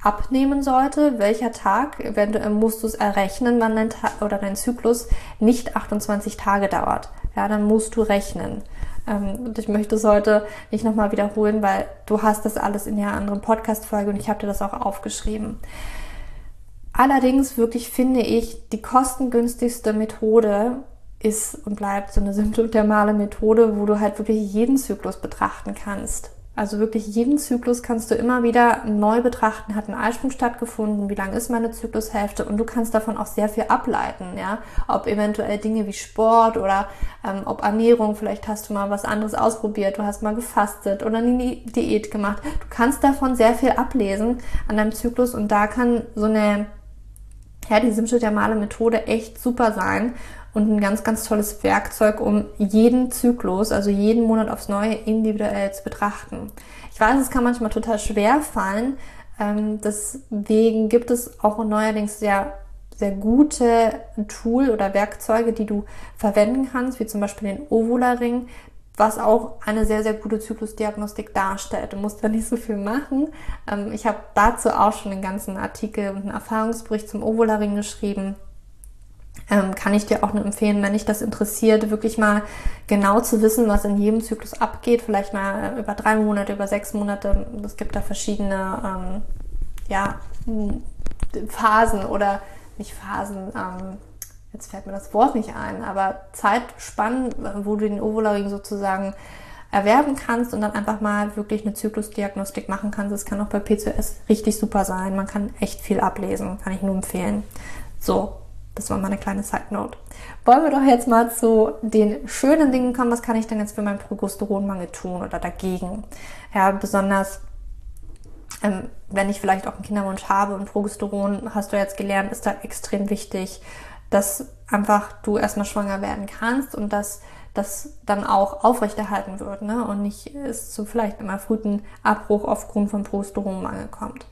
abnehmen sollte, welcher Tag, eventuell musst du es errechnen, wann dein Tag oder dein Zyklus nicht 28 Tage dauert. Ja, dann musst du rechnen. Ähm, und ich möchte es heute nicht nochmal wiederholen, weil du hast das alles in der anderen Podcast-Folge und ich habe dir das auch aufgeschrieben. Allerdings wirklich finde ich, die kostengünstigste Methode ist und bleibt so eine symptothermale Methode, wo du halt wirklich jeden Zyklus betrachten kannst. Also wirklich jeden Zyklus kannst du immer wieder neu betrachten. Hat ein Eisprung stattgefunden? Wie lang ist meine Zyklushälfte? Und du kannst davon auch sehr viel ableiten, ja. Ob eventuell Dinge wie Sport oder ähm, ob Ernährung, vielleicht hast du mal was anderes ausprobiert, du hast mal gefastet oder eine Diät gemacht. Du kannst davon sehr viel ablesen an deinem Zyklus und da kann so eine ja, die symptothermale Methode echt super sein und ein ganz, ganz tolles Werkzeug, um jeden Zyklus, also jeden Monat aufs Neue individuell zu betrachten. Ich weiß, es kann manchmal total schwer fallen. Ähm, deswegen gibt es auch neuerdings sehr, sehr gute Tool oder Werkzeuge, die du verwenden kannst, wie zum Beispiel den Ovula-Ring, was auch eine sehr, sehr gute Zyklusdiagnostik darstellt. Du musst da nicht so viel machen. Ähm, ich habe dazu auch schon einen ganzen Artikel und einen Erfahrungsbericht zum Ovula-Ring geschrieben ähm, kann ich dir auch nur empfehlen, wenn dich das interessiert, wirklich mal genau zu wissen, was in jedem Zyklus abgeht. Vielleicht mal über drei Monate, über sechs Monate. Es gibt da verschiedene ähm, ja, Phasen oder nicht Phasen. Ähm, jetzt fällt mir das Wort nicht ein, aber Zeitspannen, wo du den Ovularing sozusagen erwerben kannst und dann einfach mal wirklich eine Zyklusdiagnostik machen kannst. Das kann auch bei PCOS richtig super sein. Man kann echt viel ablesen, kann ich nur empfehlen. So, das war mal eine kleine Side Note. Wollen wir doch jetzt mal zu den schönen Dingen kommen. Was kann ich denn jetzt für meinen Progesteronmangel tun oder dagegen? Ja, besonders ähm, wenn ich vielleicht auch einen Kinderwunsch habe und Progesteron, hast du jetzt gelernt, ist da extrem wichtig, dass einfach du erstmal schwanger werden kannst und dass das dann auch aufrechterhalten wird ne? und nicht es zu vielleicht einem erfrühten Abbruch aufgrund von Progesteronmangel kommt.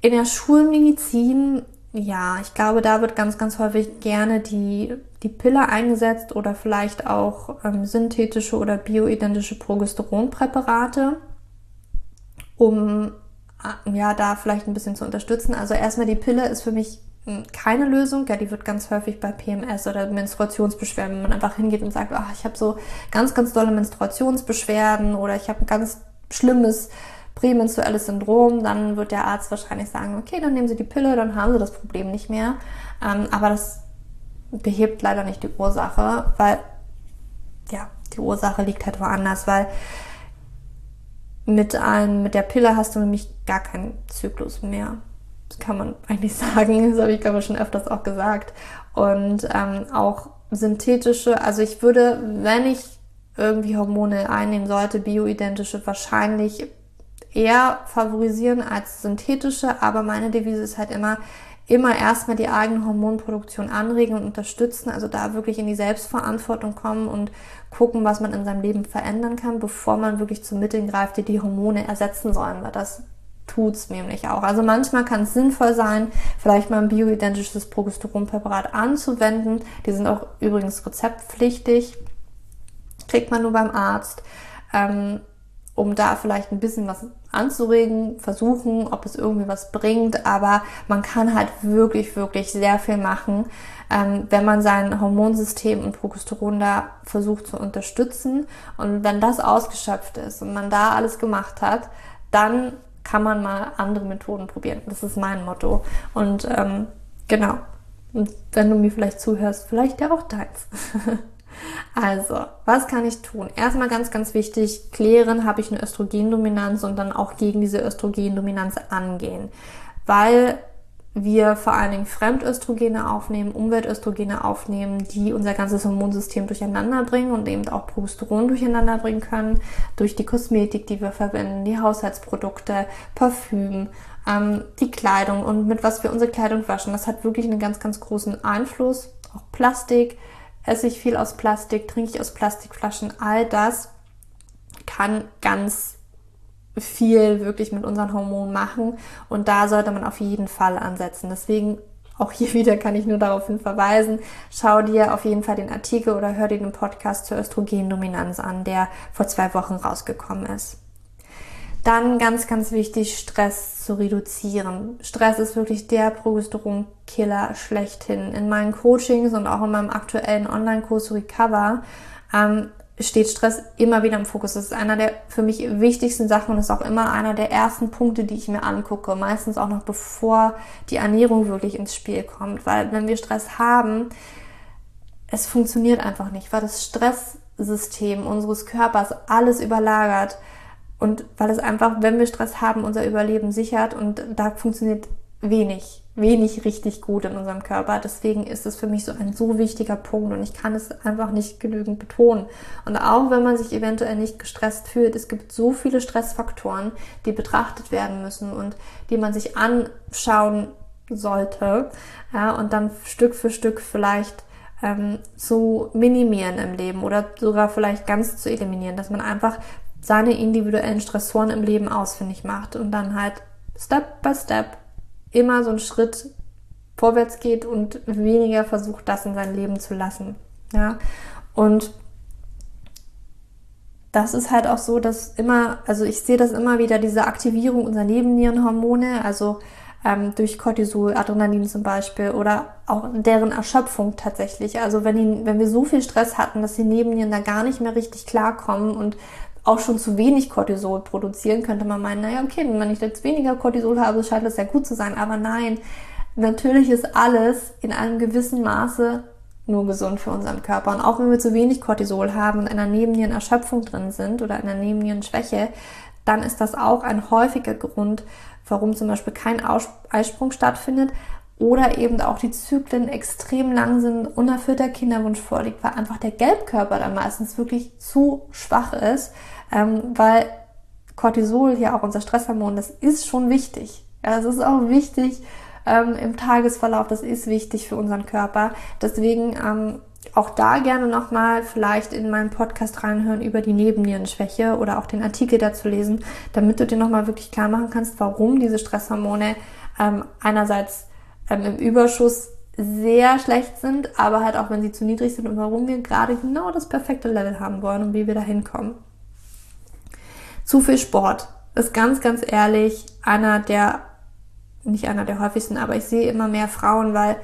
In der Schulmedizin ja, ich glaube, da wird ganz, ganz häufig gerne die, die Pille eingesetzt oder vielleicht auch ähm, synthetische oder bioidentische Progesteronpräparate, um äh, ja, da vielleicht ein bisschen zu unterstützen. Also erstmal die Pille ist für mich hm, keine Lösung. Ja, die wird ganz häufig bei PMS oder Menstruationsbeschwerden, wenn man einfach hingeht und sagt, ach, ich habe so ganz, ganz dolle Menstruationsbeschwerden oder ich habe ein ganz schlimmes prämenstruelles Syndrom, dann wird der Arzt wahrscheinlich sagen, okay, dann nehmen Sie die Pille, dann haben Sie das Problem nicht mehr. Ähm, aber das behebt leider nicht die Ursache, weil ja, die Ursache liegt halt woanders, weil mit, einem, mit der Pille hast du nämlich gar keinen Zyklus mehr. Das kann man eigentlich sagen, das habe ich glaube ich schon öfters auch gesagt. Und ähm, auch synthetische, also ich würde, wenn ich irgendwie Hormone einnehmen sollte, bioidentische, wahrscheinlich eher favorisieren als synthetische, aber meine Devise ist halt immer, immer erstmal die eigene Hormonproduktion anregen und unterstützen, also da wirklich in die Selbstverantwortung kommen und gucken, was man in seinem Leben verändern kann, bevor man wirklich zu Mitteln greift, die die Hormone ersetzen sollen, weil das tut's nämlich auch. Also manchmal kann es sinnvoll sein, vielleicht mal ein bioidentisches Progesteronpräparat anzuwenden. Die sind auch übrigens rezeptpflichtig, kriegt man nur beim Arzt. Ähm, um da vielleicht ein bisschen was anzuregen, versuchen, ob es irgendwie was bringt. Aber man kann halt wirklich, wirklich sehr viel machen, ähm, wenn man sein Hormonsystem und Progesteron da versucht zu unterstützen. Und wenn das ausgeschöpft ist und man da alles gemacht hat, dann kann man mal andere Methoden probieren. Das ist mein Motto. Und ähm, genau. Und wenn du mir vielleicht zuhörst, vielleicht ja auch deins. Also, was kann ich tun? Erstmal ganz, ganz wichtig, klären, habe ich eine Östrogendominanz und dann auch gegen diese Östrogendominanz angehen. Weil wir vor allen Dingen Fremdöstrogene aufnehmen, Umweltöstrogene aufnehmen, die unser ganzes Hormonsystem durcheinander bringen und eben auch Progesteron durcheinander bringen können, durch die Kosmetik, die wir verwenden, die Haushaltsprodukte, Parfüm, ähm, die Kleidung und mit was wir unsere Kleidung waschen. Das hat wirklich einen ganz, ganz großen Einfluss. Auch Plastik, esse ich viel aus Plastik, trinke ich aus Plastikflaschen, all das kann ganz viel wirklich mit unseren Hormonen machen und da sollte man auf jeden Fall ansetzen. Deswegen auch hier wieder kann ich nur darauf verweisen. Schau dir auf jeden Fall den Artikel oder hör dir den Podcast zur Östrogendominanz an, der vor zwei Wochen rausgekommen ist. Dann ganz, ganz wichtig, Stress zu reduzieren. Stress ist wirklich der Progesteronkiller schlechthin. In meinen Coachings und auch in meinem aktuellen Online-Kurs Recover ähm, steht Stress immer wieder im Fokus. Das ist einer der für mich wichtigsten Sachen und ist auch immer einer der ersten Punkte, die ich mir angucke. Meistens auch noch bevor die Ernährung wirklich ins Spiel kommt. Weil wenn wir Stress haben, es funktioniert einfach nicht, weil das Stresssystem unseres Körpers alles überlagert und weil es einfach, wenn wir Stress haben, unser Überleben sichert und da funktioniert wenig, wenig richtig gut in unserem Körper. Deswegen ist es für mich so ein so wichtiger Punkt und ich kann es einfach nicht genügend betonen. Und auch wenn man sich eventuell nicht gestresst fühlt, es gibt so viele Stressfaktoren, die betrachtet werden müssen und die man sich anschauen sollte ja, und dann Stück für Stück vielleicht ähm, zu minimieren im Leben oder sogar vielleicht ganz zu eliminieren, dass man einfach seine individuellen Stressoren im Leben ausfindig macht und dann halt Step by Step immer so einen Schritt vorwärts geht und weniger versucht, das in sein Leben zu lassen. Ja, und das ist halt auch so, dass immer, also ich sehe das immer wieder, diese Aktivierung unserer Nebennierenhormone, also ähm, durch Cortisol, Adrenalin zum Beispiel oder auch deren Erschöpfung tatsächlich. Also wenn, die, wenn wir so viel Stress hatten, dass die Nebennieren da gar nicht mehr richtig klarkommen und auch schon zu wenig Cortisol produzieren, könnte man meinen, naja, okay, wenn ich jetzt weniger Cortisol habe, scheint das ja gut zu sein. Aber nein, natürlich ist alles in einem gewissen Maße nur gesund für unseren Körper. Und auch wenn wir zu wenig Cortisol haben und in einer Nebennierenerschöpfung drin sind oder in einer Nebennierenschwäche, dann ist das auch ein häufiger Grund, warum zum Beispiel kein Eisprung stattfindet oder eben auch die Zyklen extrem lang sind, unerfüllter Kinderwunsch vorliegt, weil einfach der Gelbkörper dann meistens wirklich zu schwach ist, ähm, weil Cortisol, ja auch unser Stresshormon, das ist schon wichtig. Ja, das ist auch wichtig ähm, im Tagesverlauf, das ist wichtig für unseren Körper. Deswegen ähm, auch da gerne nochmal vielleicht in meinen Podcast reinhören über die Nebennierenschwäche oder auch den Artikel dazu lesen, damit du dir nochmal wirklich klar machen kannst, warum diese Stresshormone ähm, einerseits ähm, im Überschuss sehr schlecht sind, aber halt auch wenn sie zu niedrig sind und warum wir gerade genau das perfekte Level haben wollen und wie wir da hinkommen. Zu viel Sport ist ganz, ganz ehrlich einer der, nicht einer der häufigsten, aber ich sehe immer mehr Frauen, weil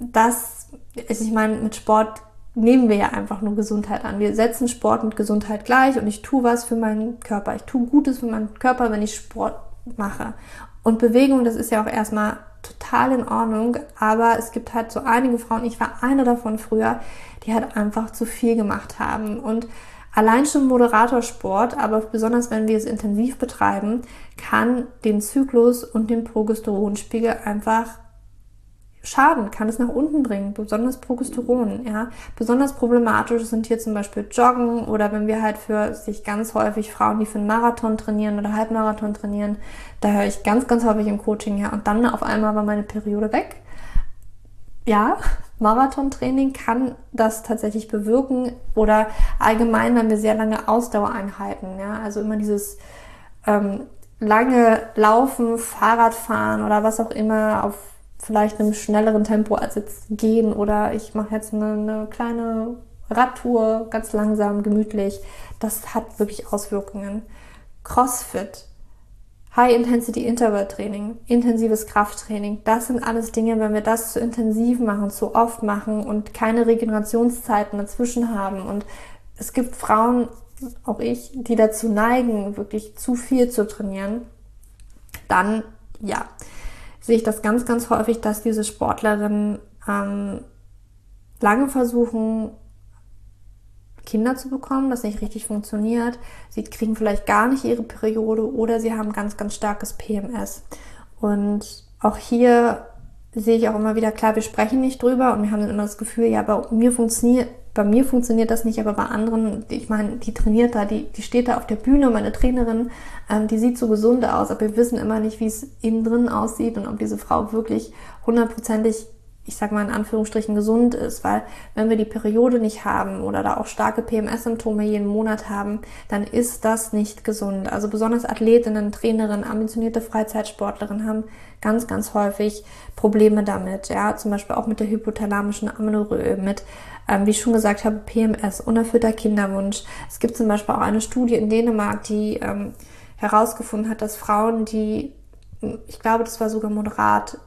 das, ist, ich meine, mit Sport nehmen wir ja einfach nur Gesundheit an. Wir setzen Sport und Gesundheit gleich und ich tue was für meinen Körper. Ich tue Gutes für meinen Körper, wenn ich Sport mache. Und Bewegung, das ist ja auch erstmal total in Ordnung, aber es gibt halt so einige Frauen, ich war eine davon früher, die halt einfach zu viel gemacht haben und Allein schon Moderatorsport, aber besonders wenn wir es intensiv betreiben, kann den Zyklus und den Progesteronspiegel einfach schaden, kann es nach unten bringen, besonders Progesteron, ja. Besonders problematisch sind hier zum Beispiel Joggen oder wenn wir halt für sich ganz häufig Frauen, die für einen Marathon trainieren oder Halbmarathon trainieren, da höre ich ganz, ganz häufig im Coaching, ja, und dann auf einmal war meine Periode weg. Ja, Marathontraining kann das tatsächlich bewirken oder allgemein, wenn wir sehr lange Ausdauereinheiten, ja, also immer dieses ähm, lange Laufen, Fahrradfahren oder was auch immer auf vielleicht einem schnelleren Tempo als jetzt gehen oder ich mache jetzt eine, eine kleine Radtour, ganz langsam, gemütlich. Das hat wirklich Auswirkungen. Crossfit, High-Intensity-Interval-Training, intensives Krafttraining, das sind alles Dinge, wenn wir das zu intensiv machen, zu oft machen und keine Regenerationszeiten dazwischen haben. Und es gibt Frauen, auch ich, die dazu neigen, wirklich zu viel zu trainieren, dann ja, sehe ich das ganz, ganz häufig, dass diese Sportlerinnen ähm, lange versuchen, Kinder zu bekommen, das nicht richtig funktioniert. Sie kriegen vielleicht gar nicht ihre Periode oder sie haben ganz, ganz starkes PMS. Und auch hier sehe ich auch immer wieder, klar, wir sprechen nicht drüber und wir haben dann immer das Gefühl, ja, bei mir funktioniert, bei mir funktioniert das nicht, aber bei anderen, ich meine, die trainiert da, die, die steht da auf der Bühne, meine Trainerin, ähm, die sieht so gesund aus, aber wir wissen immer nicht, wie es innen drin aussieht und ob diese Frau wirklich hundertprozentig ich sag mal in Anführungsstrichen gesund ist, weil wenn wir die Periode nicht haben oder da auch starke PMS-Symptome jeden Monat haben, dann ist das nicht gesund. Also besonders Athletinnen, Trainerinnen, ambitionierte Freizeitsportlerinnen haben ganz, ganz häufig Probleme damit. Ja, zum Beispiel auch mit der hypothalamischen Amenorrhoe, mit, ähm, wie ich schon gesagt habe, PMS, unerfüllter Kinderwunsch. Es gibt zum Beispiel auch eine Studie in Dänemark, die ähm, herausgefunden hat, dass Frauen, die, ich glaube, das war sogar moderat,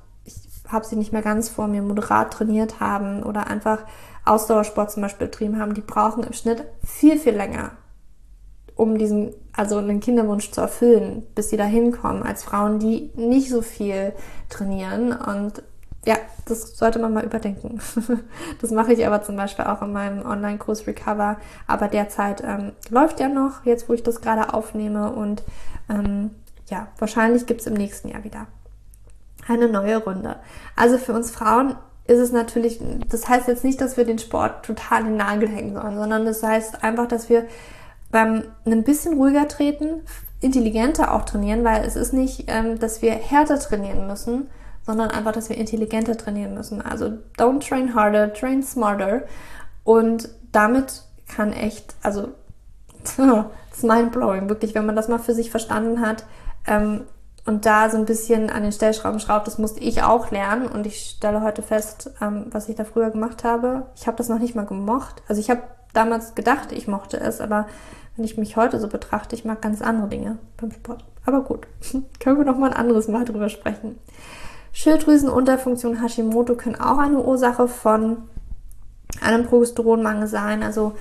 habe sie nicht mehr ganz vor mir, moderat trainiert haben oder einfach Ausdauersport zum Beispiel betrieben haben, die brauchen im Schnitt viel, viel länger, um diesen, also einen Kinderwunsch zu erfüllen, bis sie da hinkommen, als Frauen, die nicht so viel trainieren. Und ja, das sollte man mal überdenken. das mache ich aber zum Beispiel auch in meinem Online-Kurs Recover. Aber derzeit ähm, läuft ja noch, jetzt wo ich das gerade aufnehme. Und ähm, ja, wahrscheinlich gibt es im nächsten Jahr wieder eine neue Runde. Also für uns Frauen ist es natürlich, das heißt jetzt nicht, dass wir den Sport total in den Nagel hängen sollen, sondern das heißt einfach, dass wir beim ein bisschen ruhiger treten, intelligenter auch trainieren, weil es ist nicht, ähm, dass wir härter trainieren müssen, sondern einfach, dass wir intelligenter trainieren müssen. Also don't train harder, train smarter. Und damit kann echt, also das ist mindblowing, wirklich, wenn man das mal für sich verstanden hat, ähm, und da so ein bisschen an den Stellschrauben schraubt, das musste ich auch lernen und ich stelle heute fest, ähm, was ich da früher gemacht habe. Ich habe das noch nicht mal gemocht. Also ich habe damals gedacht, ich mochte es, aber wenn ich mich heute so betrachte, ich mag ganz andere Dinge beim Sport. Aber gut, können wir noch mal ein anderes Mal drüber sprechen. Schilddrüsenunterfunktion Hashimoto können auch eine Ursache von einem Progesteronmangel sein. Also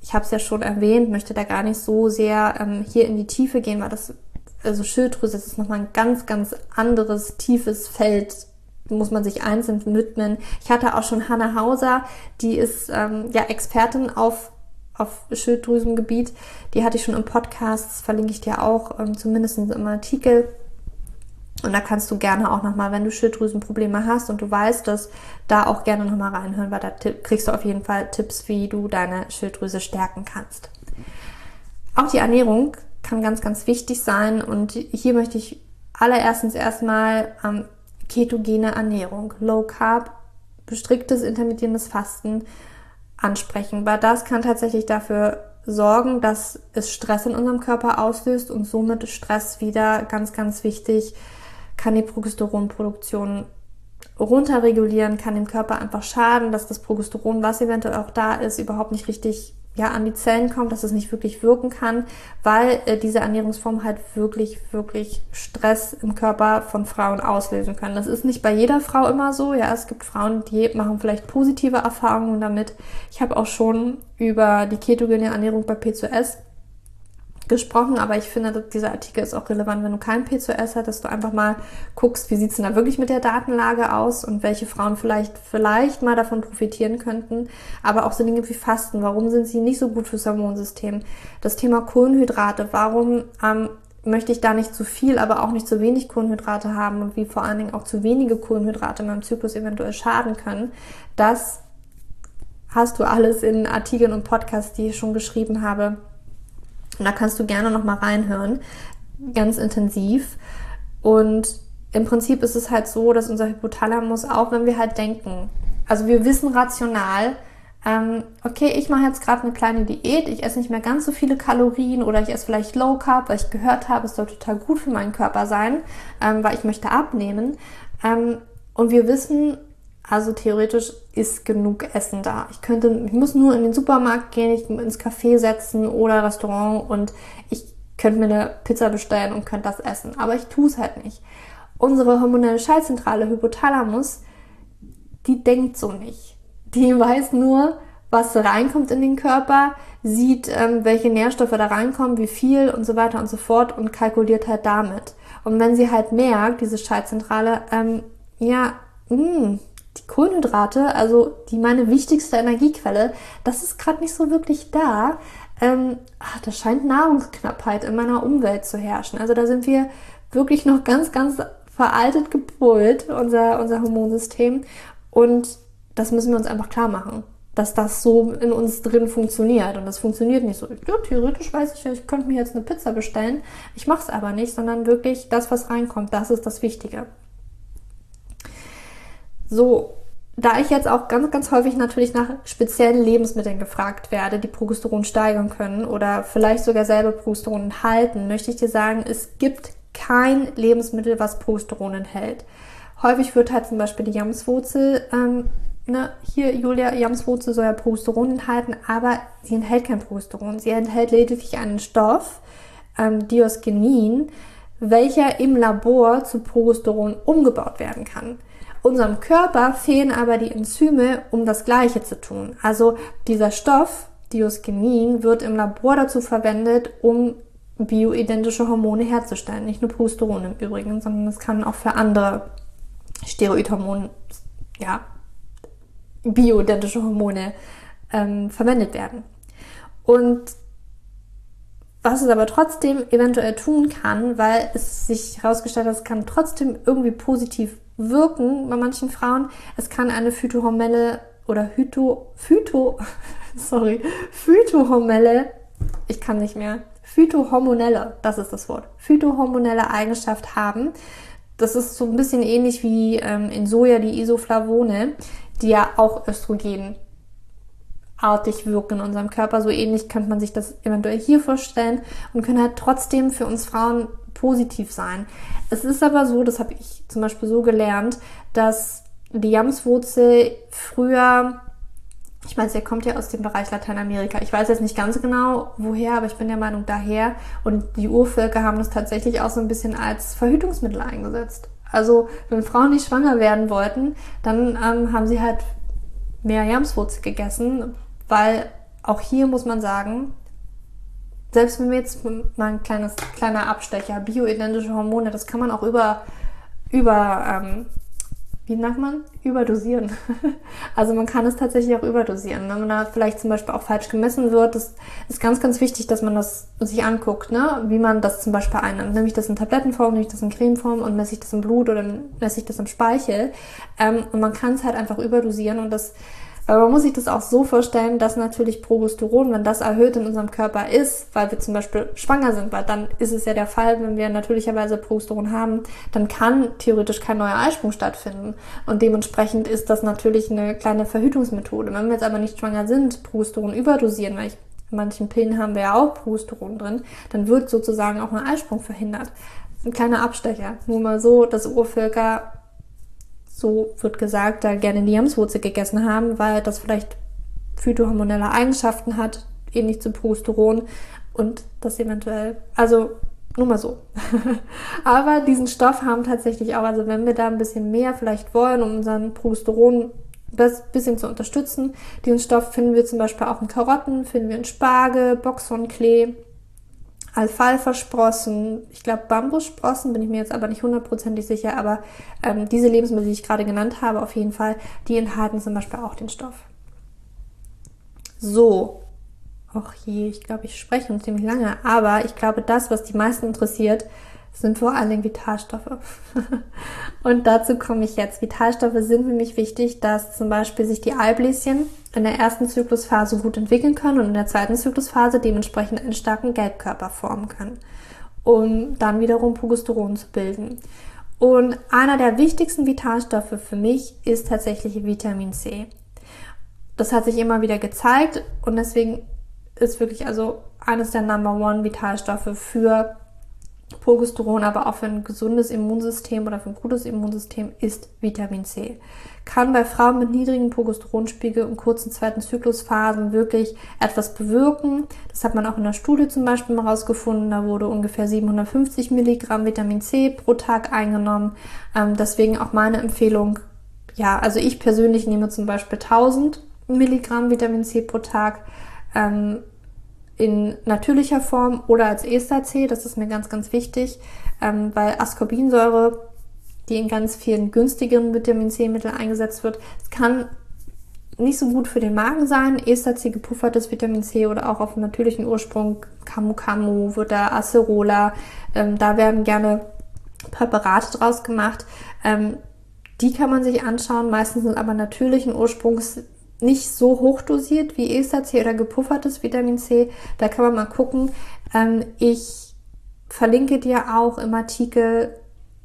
ich habe es ja schon erwähnt, möchte da gar nicht so sehr ähm, hier in die Tiefe gehen, weil das also Schilddrüse, ist nochmal ein ganz, ganz anderes, tiefes Feld, muss man sich einzeln widmen. Ich hatte auch schon Hannah Hauser, die ist ähm, ja Expertin auf auf Schilddrüsengebiet. Die hatte ich schon im Podcast, das verlinke ich dir auch, ähm, zumindest im Artikel. Und da kannst du gerne auch nochmal, wenn du Schilddrüsenprobleme hast und du weißt das, da auch gerne nochmal reinhören, weil da kriegst du auf jeden Fall Tipps, wie du deine Schilddrüse stärken kannst. Auch die Ernährung kann ganz, ganz wichtig sein. Und hier möchte ich allererstens erstmal ähm, ketogene Ernährung, Low Carb, bestricktes intermittierendes Fasten ansprechen, weil das kann tatsächlich dafür sorgen, dass es Stress in unserem Körper auslöst und somit Stress wieder ganz, ganz wichtig, kann die Progesteronproduktion runterregulieren, kann dem Körper einfach schaden, dass das Progesteron, was eventuell auch da ist, überhaupt nicht richtig ja, an die Zellen kommt, dass es nicht wirklich wirken kann, weil äh, diese Ernährungsform halt wirklich, wirklich Stress im Körper von Frauen auslösen kann. Das ist nicht bei jeder Frau immer so. Ja, es gibt Frauen, die machen vielleicht positive Erfahrungen damit. Ich habe auch schon über die ketogene Ernährung bei P2S gesprochen, aber ich finde, dieser Artikel ist auch relevant, wenn du kein P2S hast, dass du einfach mal guckst, wie sieht's denn da wirklich mit der Datenlage aus und welche Frauen vielleicht, vielleicht mal davon profitieren könnten. Aber auch so Dinge wie Fasten, warum sind sie nicht so gut fürs Hormonsystem? Das Thema Kohlenhydrate, warum ähm, möchte ich da nicht zu viel, aber auch nicht zu wenig Kohlenhydrate haben und wie vor allen Dingen auch zu wenige Kohlenhydrate in meinem Zyklus eventuell schaden können. Das hast du alles in Artikeln und Podcasts, die ich schon geschrieben habe, und da kannst du gerne noch mal reinhören, ganz intensiv. Und im Prinzip ist es halt so, dass unser Hypothalamus, auch wenn wir halt denken, also wir wissen rational, ähm, okay, ich mache jetzt gerade eine kleine Diät, ich esse nicht mehr ganz so viele Kalorien oder ich esse vielleicht Low Carb, weil ich gehört habe, es soll total gut für meinen Körper sein, ähm, weil ich möchte abnehmen. Ähm, und wir wissen Also theoretisch ist genug Essen da. Ich könnte, ich muss nur in den Supermarkt gehen, ich ins Café setzen oder Restaurant und ich könnte mir eine Pizza bestellen und könnte das essen. Aber ich tue es halt nicht. Unsere hormonelle Schaltzentrale Hypothalamus, die denkt so nicht. Die weiß nur, was reinkommt in den Körper, sieht, ähm, welche Nährstoffe da reinkommen, wie viel und so weiter und so fort und kalkuliert halt damit. Und wenn sie halt merkt, diese Schaltzentrale, ähm, ja, mh, hm, die Kohlenhydrate, also die meine wichtigste Energiequelle, das ist gerade nicht so wirklich da. Ähm, ach, da scheint Nahrungsknappheit in meiner Umwelt zu herrschen. Also da sind wir wirklich noch ganz, ganz veraltet gepolt, unser, unser Hormonsystem. Und das müssen wir uns einfach klar machen, dass das so in uns drin funktioniert. Und das funktioniert nicht so. Ja, theoretisch weiß ich ja, ich könnte mir jetzt eine Pizza bestellen. Ich mache es aber nicht, sondern wirklich das, was reinkommt, das ist das Wichtige. So, da ich jetzt auch ganz, ganz häufig natürlich nach speziellen Lebensmitteln gefragt werde, die Progesteron steigern können oder vielleicht sogar selber Progesteron enthalten, möchte ich dir sagen, es gibt kein Lebensmittel, was Progesteron enthält. Häufig wird halt zum Beispiel die Jamswurzel, ähm, ne, hier Julia, Jamswurzel soll ja Progesteron enthalten, aber sie enthält kein Progesteron. Sie enthält lediglich einen Stoff, ähm, Diosgenin, welcher im Labor zu Progesteron umgebaut werden kann. Unserem Körper fehlen aber die Enzyme, um das Gleiche zu tun. Also dieser Stoff, Diosgenin, wird im Labor dazu verwendet, um bioidentische Hormone herzustellen. Nicht nur Progesteron im Übrigen, sondern es kann auch für andere Steroidhormone, ja, bioidentische Hormone ähm, verwendet werden. Und was es aber trotzdem eventuell tun kann, weil es sich herausgestellt hat, es kann trotzdem irgendwie positiv wirken bei manchen Frauen. Es kann eine phytohormelle oder Hyto, Phyto, sorry, Phytohormelle, ich kann nicht mehr, phytohormonelle, das ist das Wort, phytohormonelle Eigenschaft haben. Das ist so ein bisschen ähnlich wie ähm, in Soja die Isoflavone, die ja auch Östrogen artig wirken in unserem Körper. So ähnlich könnte man sich das eventuell hier vorstellen und können halt trotzdem für uns Frauen positiv sein. Es ist aber so, das habe ich zum Beispiel so gelernt, dass die Jamswurzel früher, ich meine, sie kommt ja aus dem Bereich Lateinamerika. Ich weiß jetzt nicht ganz genau, woher, aber ich bin der Meinung daher. Und die Urvölker haben das tatsächlich auch so ein bisschen als Verhütungsmittel eingesetzt. Also, wenn Frauen nicht schwanger werden wollten, dann ähm, haben sie halt mehr Jamswurzel gegessen, weil auch hier muss man sagen, selbst wenn wir jetzt mal ein kleines, kleiner Abstecher, bioidentische Hormone, das kann man auch über, über, ähm, wie nennt man? Überdosieren. also man kann es tatsächlich auch überdosieren. Wenn man da vielleicht zum Beispiel auch falsch gemessen wird, das ist ganz, ganz wichtig, dass man das sich anguckt, ne? wie man das zum Beispiel einnimmt. Nehme ich das in Tablettenform, nehme ich das in Cremeform und messe ich das im Blut oder messe ich das im Speichel. Ähm, und man kann es halt einfach überdosieren und das aber man muss sich das auch so vorstellen, dass natürlich Progesteron, wenn das erhöht in unserem Körper ist, weil wir zum Beispiel schwanger sind, weil dann ist es ja der Fall, wenn wir natürlicherweise Progesteron haben, dann kann theoretisch kein neuer Eisprung stattfinden. Und dementsprechend ist das natürlich eine kleine Verhütungsmethode. Wenn wir jetzt aber nicht schwanger sind, Progesteron überdosieren, weil ich in manchen Pillen haben wir ja auch Progesteron drin, dann wird sozusagen auch ein Eisprung verhindert. Ein kleiner Abstecher. Nur mal so, dass Urvölker so wird gesagt, da gerne die Jamswurzel gegessen haben, weil das vielleicht phytohormonelle Eigenschaften hat, ähnlich zum Progesteron und das eventuell, also nur mal so. Aber diesen Stoff haben tatsächlich auch, also wenn wir da ein bisschen mehr vielleicht wollen, um unseren Progesteron ein bisschen zu unterstützen, diesen Stoff finden wir zum Beispiel auch in Karotten, finden wir in Spargel, Boxhornklee, Alfalfa-Sprossen, ich glaube Bambussprossen, bin ich mir jetzt aber nicht hundertprozentig sicher, aber ähm, diese Lebensmittel, die ich gerade genannt habe, auf jeden Fall, die enthalten zum Beispiel auch den Stoff. So, och je, ich glaube, ich spreche uns ziemlich lange, aber ich glaube, das, was die meisten interessiert, sind vor allem Vitalstoffe. und dazu komme ich jetzt. Vitalstoffe sind für mich wichtig, dass zum Beispiel sich die Eibläschen in der ersten Zyklusphase gut entwickeln können und in der zweiten Zyklusphase dementsprechend einen starken Gelbkörper formen können, um dann wiederum Progesteron zu bilden. Und einer der wichtigsten Vitalstoffe für mich ist tatsächlich Vitamin C. Das hat sich immer wieder gezeigt und deswegen ist wirklich also eines der Number One Vitalstoffe für Progesteron, aber auch für ein gesundes Immunsystem oder für ein gutes Immunsystem ist Vitamin C. Kann bei Frauen mit niedrigen Progesteronspiegel in kurzen zweiten Zyklusphasen wirklich etwas bewirken. Das hat man auch in der Studie zum Beispiel mal rausgefunden. Da wurde ungefähr 750 Milligramm Vitamin C pro Tag eingenommen. Ähm, deswegen auch meine Empfehlung. Ja, also ich persönlich nehme zum Beispiel 1000 Milligramm Vitamin C pro Tag. Ähm, in natürlicher Form oder als Ester C, das ist mir ganz, ganz wichtig, ähm, weil Ascorbinsäure, die in ganz vielen günstigeren Vitamin C-Mitteln eingesetzt wird, kann nicht so gut für den Magen sein. Ester C, gepuffertes Vitamin C oder auch auf natürlichen Ursprung, Camu Camu, wird da Acerola, ähm, da werden gerne Präparate draus gemacht. Ähm, die kann man sich anschauen. Meistens sind aber natürlichen Ursprungs nicht so hoch dosiert wie Ester C oder gepuffertes Vitamin C. Da kann man mal gucken. Ähm, ich verlinke dir auch im Artikel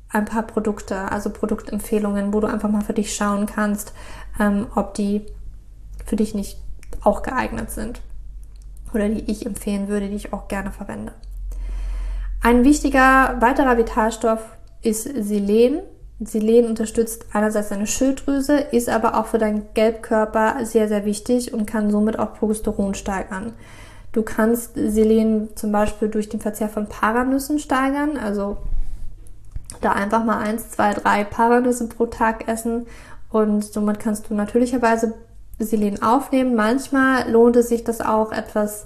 ein paar Produkte, also Produktempfehlungen, wo du einfach mal für dich schauen kannst, ähm, ob die für dich nicht auch geeignet sind oder die ich empfehlen würde, die ich auch gerne verwende. Ein wichtiger weiterer Vitalstoff ist Selen. Selen unterstützt einerseits deine Schilddrüse, ist aber auch für deinen Gelbkörper sehr, sehr wichtig und kann somit auch Progesteron steigern. Du kannst Selen zum Beispiel durch den Verzehr von Paranüssen steigern, also da einfach mal eins, zwei, drei Paranüsse pro Tag essen und somit kannst du natürlicherweise Selen aufnehmen. Manchmal lohnt es sich das auch etwas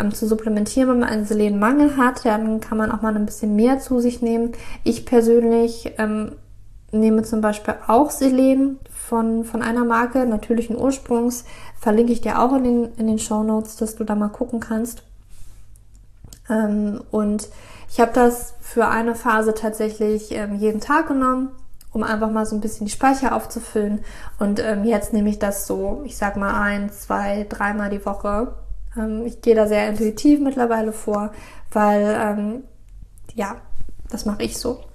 ähm, zu supplementieren, wenn man einen Selenmangel hat. Dann kann man auch mal ein bisschen mehr zu sich nehmen. Ich persönlich ähm, nehme zum Beispiel auch Selen von, von einer Marke natürlichen Ursprungs. Verlinke ich dir auch in den, in den Show Notes, dass du da mal gucken kannst. Ähm, und ich habe das für eine Phase tatsächlich ähm, jeden Tag genommen, um einfach mal so ein bisschen die Speicher aufzufüllen. Und ähm, jetzt nehme ich das so, ich sag mal ein, zwei, dreimal die Woche. Ähm, ich gehe da sehr intuitiv mittlerweile vor, weil ähm, ja, das mache ich so.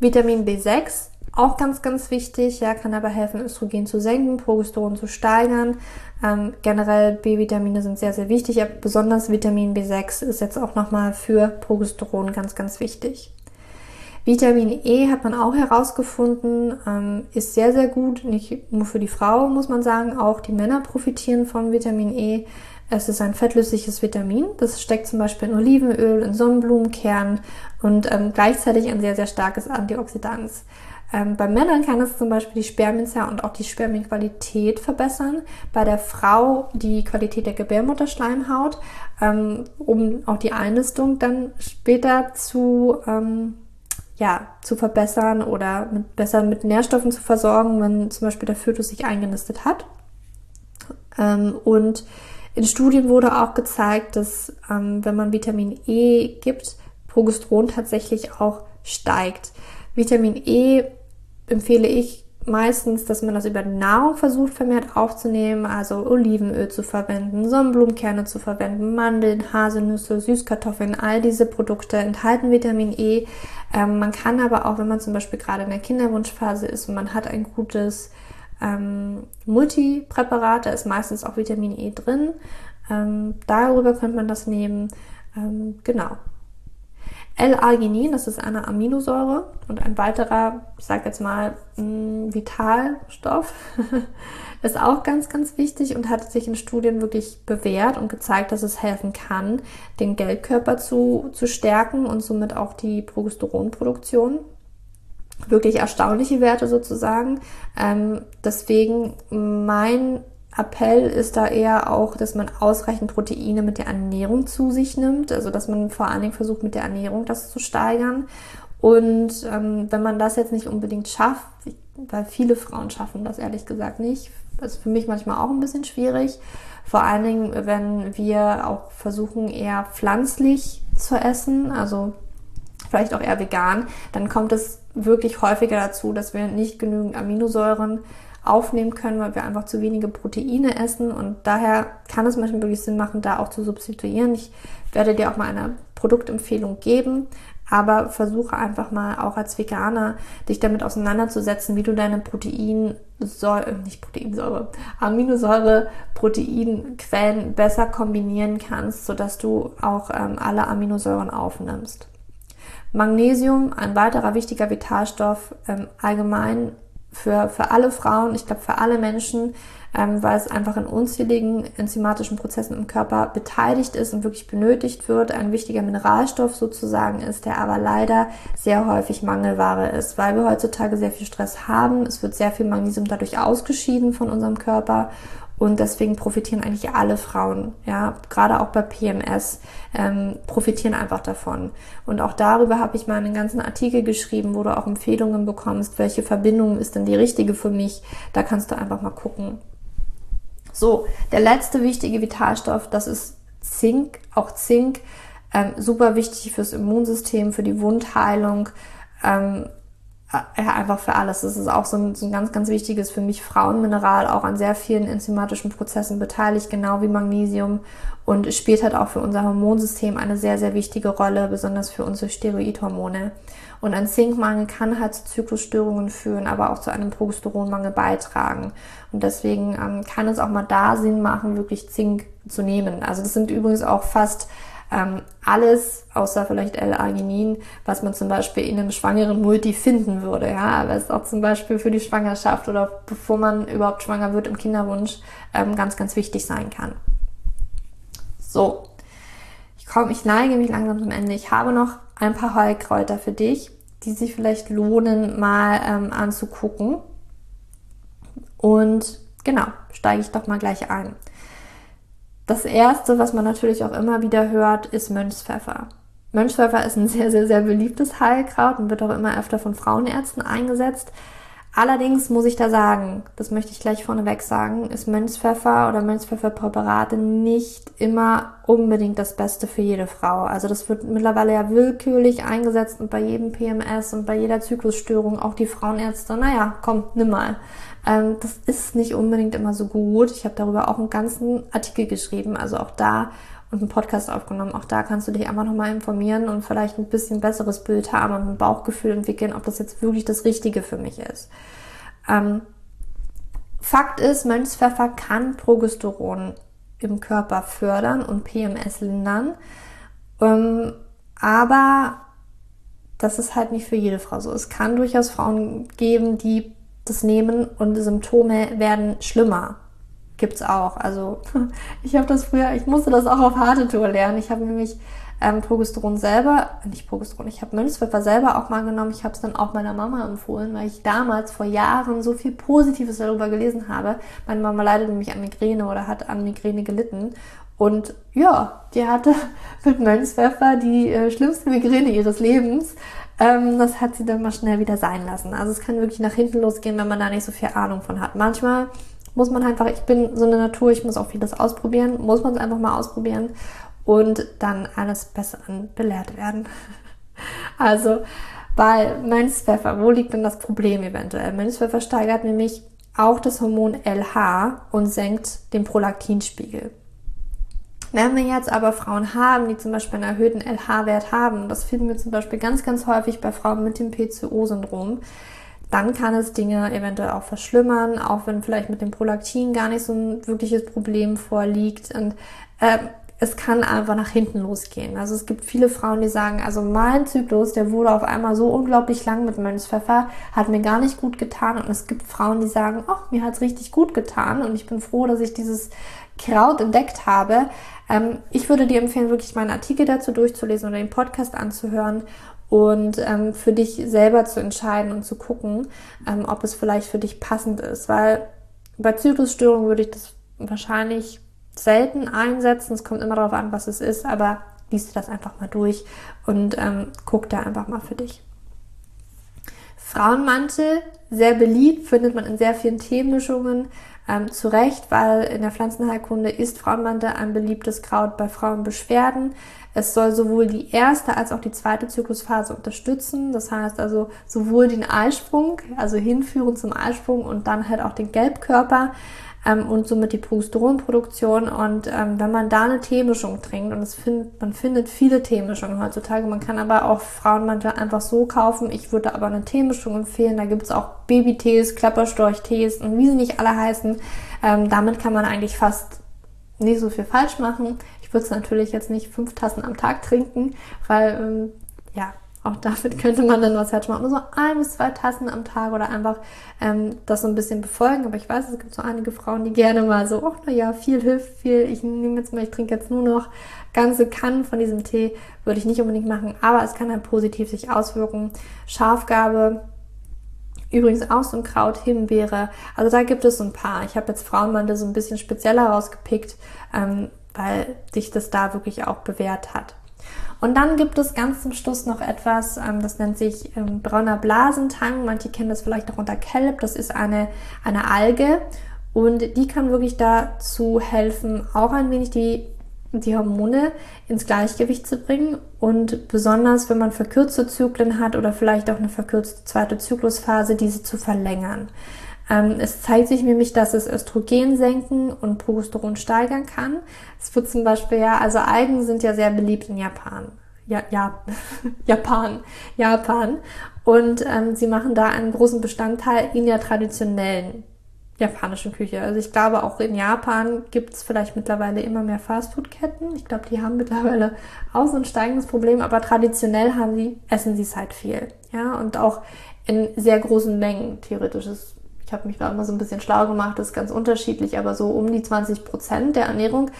Vitamin B6, auch ganz, ganz wichtig, ja, kann aber helfen, Östrogen zu senken, Progesteron zu steigern. Ähm, generell B-Vitamine sind sehr, sehr wichtig, aber besonders Vitamin B6 ist jetzt auch nochmal für Progesteron ganz, ganz wichtig. Vitamin E hat man auch herausgefunden, ähm, ist sehr, sehr gut, nicht nur für die Frau, muss man sagen, auch die Männer profitieren von Vitamin E. Es ist ein fettlösliches Vitamin. Das steckt zum Beispiel in Olivenöl, in Sonnenblumenkernen und ähm, gleichzeitig ein sehr, sehr starkes Antioxidant. Ähm, bei Männern kann es zum Beispiel die Spermienzahl und auch die Spermienqualität verbessern. Bei der Frau die Qualität der Gebärmutterschleimhaut, ähm, um auch die Einnistung dann später zu, ähm, ja, zu verbessern oder mit, besser mit Nährstoffen zu versorgen, wenn zum Beispiel der Fötus sich eingenistet hat. Ähm, und in Studien wurde auch gezeigt, dass ähm, wenn man Vitamin E gibt, Progesteron tatsächlich auch steigt. Vitamin E empfehle ich meistens, dass man das über Nahrung versucht vermehrt aufzunehmen, also Olivenöl zu verwenden, Sonnenblumenkerne zu verwenden, Mandeln, Haselnüsse, Süßkartoffeln, all diese Produkte enthalten Vitamin E. Ähm, man kann aber auch, wenn man zum Beispiel gerade in der Kinderwunschphase ist und man hat ein gutes ähm, Multipräparat, da ist meistens auch Vitamin E drin. Ähm, darüber könnte man das nehmen. Ähm, genau. L-Arginin, das ist eine Aminosäure und ein weiterer, ich sage jetzt mal, mh, mm, Vitalstoff, ist auch ganz, ganz wichtig und hat sich in Studien wirklich bewährt und gezeigt, dass es helfen kann, den Gelbkörper zu, zu stärken und somit auch die Progesteronproduktion wirklich erstaunliche Werte sozusagen. Ähm, deswegen mein Appell ist da eher auch, dass man ausreichend Proteine mit der Ernährung zu sich nimmt. Also dass man vor allen Dingen versucht, mit der Ernährung das zu steigern. Und ähm, wenn man das jetzt nicht unbedingt schafft, weil viele Frauen schaffen das ehrlich gesagt nicht, das ist für mich manchmal auch ein bisschen schwierig. Vor allen Dingen, wenn wir auch versuchen, eher pflanzlich zu essen, also vielleicht auch eher vegan, dann kommt es wirklich häufiger dazu, dass wir nicht genügend Aminosäuren aufnehmen können, weil wir einfach zu wenige Proteine essen und daher kann es manchmal wirklich Sinn machen, da auch zu substituieren. Ich werde dir auch mal eine Produktempfehlung geben, aber versuche einfach mal auch als Veganer dich damit auseinanderzusetzen, wie du deine Proteinsäure, äh, nicht Proteinsäure, Aminosäure, Proteinquellen besser kombinieren kannst, sodass du auch ähm, alle Aminosäuren aufnimmst. Magnesium, ein weiterer wichtiger Vitalstoff, ähm, allgemein für, für alle Frauen, ich glaube für alle Menschen, ähm, weil es einfach in unzähligen enzymatischen Prozessen im Körper beteiligt ist und wirklich benötigt wird. Ein wichtiger Mineralstoff sozusagen ist, der aber leider sehr häufig Mangelware ist, weil wir heutzutage sehr viel Stress haben. Es wird sehr viel Magnesium dadurch ausgeschieden von unserem Körper und deswegen profitieren eigentlich alle Frauen, ja, gerade auch bei PMS, ähm, profitieren einfach davon. Und auch darüber habe ich mal einen ganzen Artikel geschrieben, wo du auch Empfehlungen bekommst, welche Verbindung ist denn die richtige für mich. Da kannst du einfach mal gucken. So, der letzte wichtige Vitalstoff, das ist Zink. Auch Zink, ähm, super wichtig fürs Immunsystem, für die Wundheilung. Ähm, äh, ja, einfach für alles. Das ist auch so ein, so ein ganz, ganz wichtiges für mich Frauenmineral, auch an sehr vielen enzymatischen Prozessen beteiligt, genau wie Magnesium und spielt halt auch für unser Hormonsystem eine sehr, sehr wichtige Rolle, besonders für unsere Steroidhormone. Und ein Zinkmangel kann halt zu Zyklusstörungen führen, aber auch zu einem Progesteronmangel beitragen. Und deswegen ähm, kann es auch mal da Sinn machen, wirklich Zink zu nehmen. Also das sind übrigens auch fast ähm, alles, außer vielleicht L-Arginin, was man zum Beispiel in einem schwangeren Multi finden würde. Ja, aber es ist auch zum Beispiel für die Schwangerschaft oder bevor man überhaupt schwanger wird im Kinderwunsch ähm, ganz, ganz wichtig sein kann. So, ich komme, ich neige mich langsam zum Ende. Ich habe noch ein paar Heilkräuter für dich, die sich vielleicht lohnen, mal ähm, anzugucken. Und genau, steige ich doch mal gleich ein. Das erste, was man natürlich auch immer wieder hört, ist Mönchspfeffer. Mönchspfeffer ist ein sehr, sehr, sehr beliebtes Heilkraut und wird auch immer öfter von Frauenärzten eingesetzt. Allerdings muss ich da sagen, das möchte ich gleich vorneweg sagen, ist Mönchspfeffer oder Mönchspfefferpräparate nicht immer unbedingt das Beste für jede Frau. Also das wird mittlerweile ja willkürlich eingesetzt und bei jedem PMS und bei jeder Zyklusstörung auch die Frauenärzte, naja, komm, nimm mal. Ähm, das ist nicht unbedingt immer so gut. Ich habe darüber auch einen ganzen Artikel geschrieben, also auch da und einen Podcast aufgenommen. Auch da kannst du dich einfach nochmal informieren und vielleicht ein bisschen besseres Bild haben und ein Bauchgefühl entwickeln, ob das jetzt wirklich das Richtige für mich ist. Ähm, Fakt ist, Mönchspfeffer kann Progesteron im Körper fördern und PMS lindern. Ähm, aber das ist halt nicht für jede Frau so. Es kann durchaus Frauen geben, die das nehmen und Symptome werden schlimmer. Gibt's auch. Also ich habe das früher, ich musste das auch auf harte Tour lernen. Ich habe nämlich ähm, Progesteron selber, nicht Progesteron, ich habe Mönchspfeffer selber auch mal genommen. Ich habe es dann auch meiner Mama empfohlen, weil ich damals vor Jahren so viel Positives darüber gelesen habe. Meine Mama leidet nämlich an Migräne oder hat an Migräne gelitten. Und ja, die hatte mit Mönchspfeffer die äh, schlimmste Migräne ihres Lebens. Ähm, das hat sie dann mal schnell wieder sein lassen. Also es kann wirklich nach hinten losgehen, wenn man da nicht so viel Ahnung von hat. Manchmal muss man einfach, ich bin so eine Natur, ich muss auch vieles ausprobieren, muss man es einfach mal ausprobieren und dann alles besser belehrt werden. also bei Mönchspfeffer, wo liegt denn das Problem eventuell? Mönchspfeffer steigert nämlich auch das Hormon LH und senkt den Prolaktinspiegel. Wenn wir jetzt aber Frauen haben, die zum Beispiel einen erhöhten LH-Wert haben, das finden wir zum Beispiel ganz, ganz häufig bei Frauen mit dem PCO-Syndrom, dann kann es Dinge eventuell auch verschlimmern, auch wenn vielleicht mit dem Prolaktin gar nicht so ein wirkliches Problem vorliegt. Und äh, es kann einfach nach hinten losgehen. Also es gibt viele Frauen, die sagen, also mein Zyklus, der wurde auf einmal so unglaublich lang mit Mönchspfeffer, hat mir gar nicht gut getan. Und es gibt Frauen, die sagen, ach, mir hat's richtig gut getan und ich bin froh, dass ich dieses Kraut entdeckt habe. Ähm, ich würde dir empfehlen, wirklich meinen Artikel dazu durchzulesen oder den Podcast anzuhören und ähm, für dich selber zu entscheiden und zu gucken, ähm, ob es vielleicht für dich passend ist. Weil bei Zyklusstörungen würde ich das wahrscheinlich selten einsetzen. Es kommt immer darauf an, was es ist, aber liest das einfach mal durch und ähm, guck da einfach mal für dich. Frauenmantel, sehr beliebt, findet man in sehr vielen Teemischungen ähm, zu Recht, weil in der Pflanzenheilkunde ist Frauenmantel ein beliebtes Kraut bei Frauenbeschwerden. Es soll sowohl die erste als auch die zweite Zyklusphase unterstützen. Das heißt also sowohl den Eisprung, also hinführen zum Eisprung und dann halt auch den Gelbkörper ähm, und somit die Progesteronproduktion. Und ähm, wenn man da eine Teemischung trinkt, und find, man findet viele Teemischungen heutzutage, man kann aber auch Frauenmantel einfach so kaufen. Ich würde aber eine Teemischung empfehlen. Da gibt es auch Babytees, Klapperstorchtees und wie sie nicht alle heißen. Ähm, damit kann man eigentlich fast nicht so viel falsch machen. Ich würde es natürlich jetzt nicht fünf Tassen am Tag trinken, weil ähm, ja, auch damit könnte man dann was halt machen. Nur so ein bis zwei Tassen am Tag oder einfach ähm, das so ein bisschen befolgen. Aber ich weiß, es gibt so einige Frauen, die gerne mal so, oh naja, viel hilft viel. Ich nehme jetzt mal, ich trinke jetzt nur noch ganze Kannen von diesem Tee. Würde ich nicht unbedingt machen, aber es kann dann positiv sich auswirken. Schafgabe, Übrigens auch so ein Kraut, Himbeere. Also da gibt es so ein paar. Ich habe jetzt Frauenmande so ein bisschen spezieller rausgepickt, ähm, weil sich das da wirklich auch bewährt hat. Und dann gibt es ganz zum Schluss noch etwas, ähm, das nennt sich ähm, brauner Blasentang. Manche kennen das vielleicht auch unter Kelp. Das ist eine, eine Alge und die kann wirklich dazu helfen, auch ein wenig die, die Hormone ins Gleichgewicht zu bringen. Und besonders, wenn man verkürzte Zyklen hat oder vielleicht auch eine verkürzte zweite Zyklusphase, diese zu verlängern. Ähm, es zeigt sich nämlich, dass es Östrogen senken und Progesteron steigern kann. Es wird zum Beispiel ja, also Algen sind ja sehr beliebt in Japan. Ja, ja, Japan, Japan. Und ähm, sie machen da einen großen Bestandteil in der traditionellen japanischen Küche. Also ich glaube, auch in Japan gibt es vielleicht mittlerweile immer mehr Fastfood-Ketten. Ich glaube, die haben mittlerweile auch so ein steigendes Problem, aber traditionell haben sie, essen sie es halt viel. Ja, und auch in sehr großen Mengen. Theoretisch ist ich habe mich da immer so ein bisschen schlau gemacht, das ist ganz unterschiedlich, aber so um die 20 Prozent der Ernährung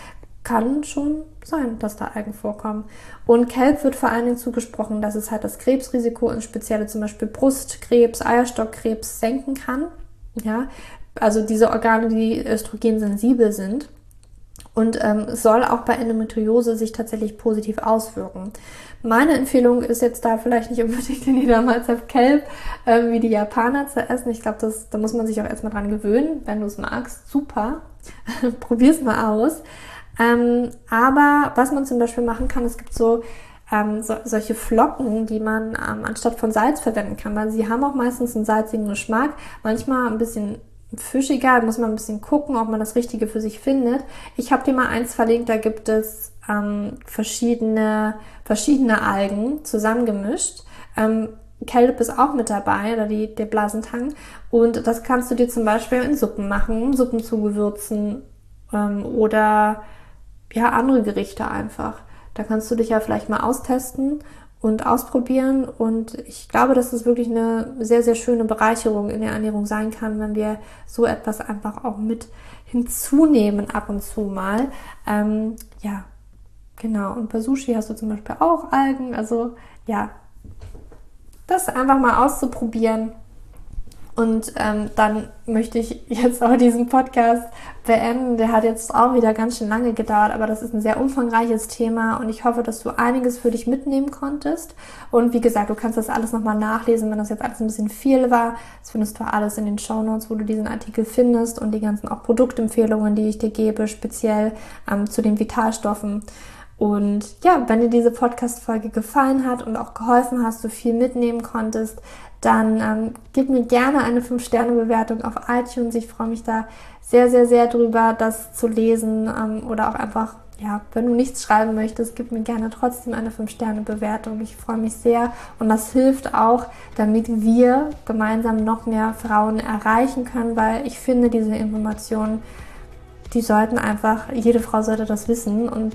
kann schon sein, dass da Algen vorkommen. Und Kelp wird vor allen Dingen zugesprochen, dass es halt das Krebsrisiko, in spezielle zum Beispiel Brustkrebs, Eierstockkrebs senken kann. Ja, also diese Organe, die östrogensensibel sind und ähm, soll auch bei Endometriose sich tatsächlich positiv auswirken. Meine Empfehlung ist jetzt da vielleicht nicht unbedingt den Niedermalzer Kelp äh, wie die Japaner zu essen. Ich glaube, da muss man sich auch erstmal dran gewöhnen. Wenn du es magst, super. Probier's mal aus. Ähm, aber was man zum Beispiel machen kann, es gibt so ähm, so, solche Flocken, die man ähm, anstatt von Salz verwenden kann, weil sie haben auch meistens einen salzigen Geschmack, manchmal ein bisschen fischiger, muss man ein bisschen gucken, ob man das Richtige für sich findet. Ich habe dir mal eins verlinkt, da gibt es ähm, verschiedene, verschiedene Algen zusammengemischt. Ähm, Kelp ist auch mit dabei, oder die, der Blasentang. Und das kannst du dir zum Beispiel in Suppen machen, Suppen zu gewürzen ähm, oder ja, andere Gerichte einfach. Da kannst du dich ja vielleicht mal austesten und ausprobieren. Und ich glaube, dass es wirklich eine sehr, sehr schöne Bereicherung in der Ernährung sein kann, wenn wir so etwas einfach auch mit hinzunehmen ab und zu mal. Ähm, ja, genau. Und bei Sushi hast du zum Beispiel auch Algen. Also ja, das einfach mal auszuprobieren und ähm, dann möchte ich jetzt auch diesen Podcast beenden. Der hat jetzt auch wieder ganz schön lange gedauert, aber das ist ein sehr umfangreiches Thema und ich hoffe, dass du einiges für dich mitnehmen konntest. Und wie gesagt, du kannst das alles nochmal nachlesen, wenn das jetzt alles ein bisschen viel war. Das findest du alles in den Show Notes, wo du diesen Artikel findest und die ganzen auch Produktempfehlungen, die ich dir gebe, speziell ähm, zu den Vitalstoffen. Und ja, wenn dir diese Podcast-Folge gefallen hat und auch geholfen hast, du viel mitnehmen konntest, dann ähm, gib mir gerne eine 5-Sterne-Bewertung auf iTunes. Ich freue mich da sehr, sehr, sehr drüber, das zu lesen ähm, oder auch einfach, ja, wenn du nichts schreiben möchtest, gib mir gerne trotzdem eine 5-Sterne-Bewertung. Ich freue mich sehr und das hilft auch, damit wir gemeinsam noch mehr Frauen erreichen können, weil ich finde, diese Informationen, die sollten einfach, jede Frau sollte das wissen und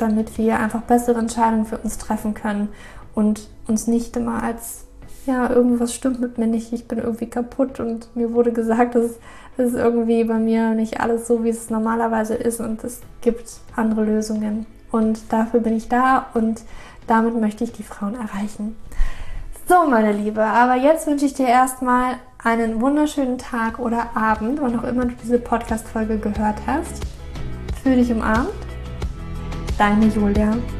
damit wir einfach bessere Entscheidungen für uns treffen können und uns nicht immer als, ja, irgendwas stimmt mit mir nicht, ich bin irgendwie kaputt und mir wurde gesagt, dass es irgendwie bei mir nicht alles so, wie es normalerweise ist und es gibt andere Lösungen. Und dafür bin ich da und damit möchte ich die Frauen erreichen. So, meine Liebe, aber jetzt wünsche ich dir erstmal einen wunderschönen Tag oder Abend, wann auch immer du diese Podcast-Folge gehört hast. Fühl dich umarmt Deine Julia. So, bevor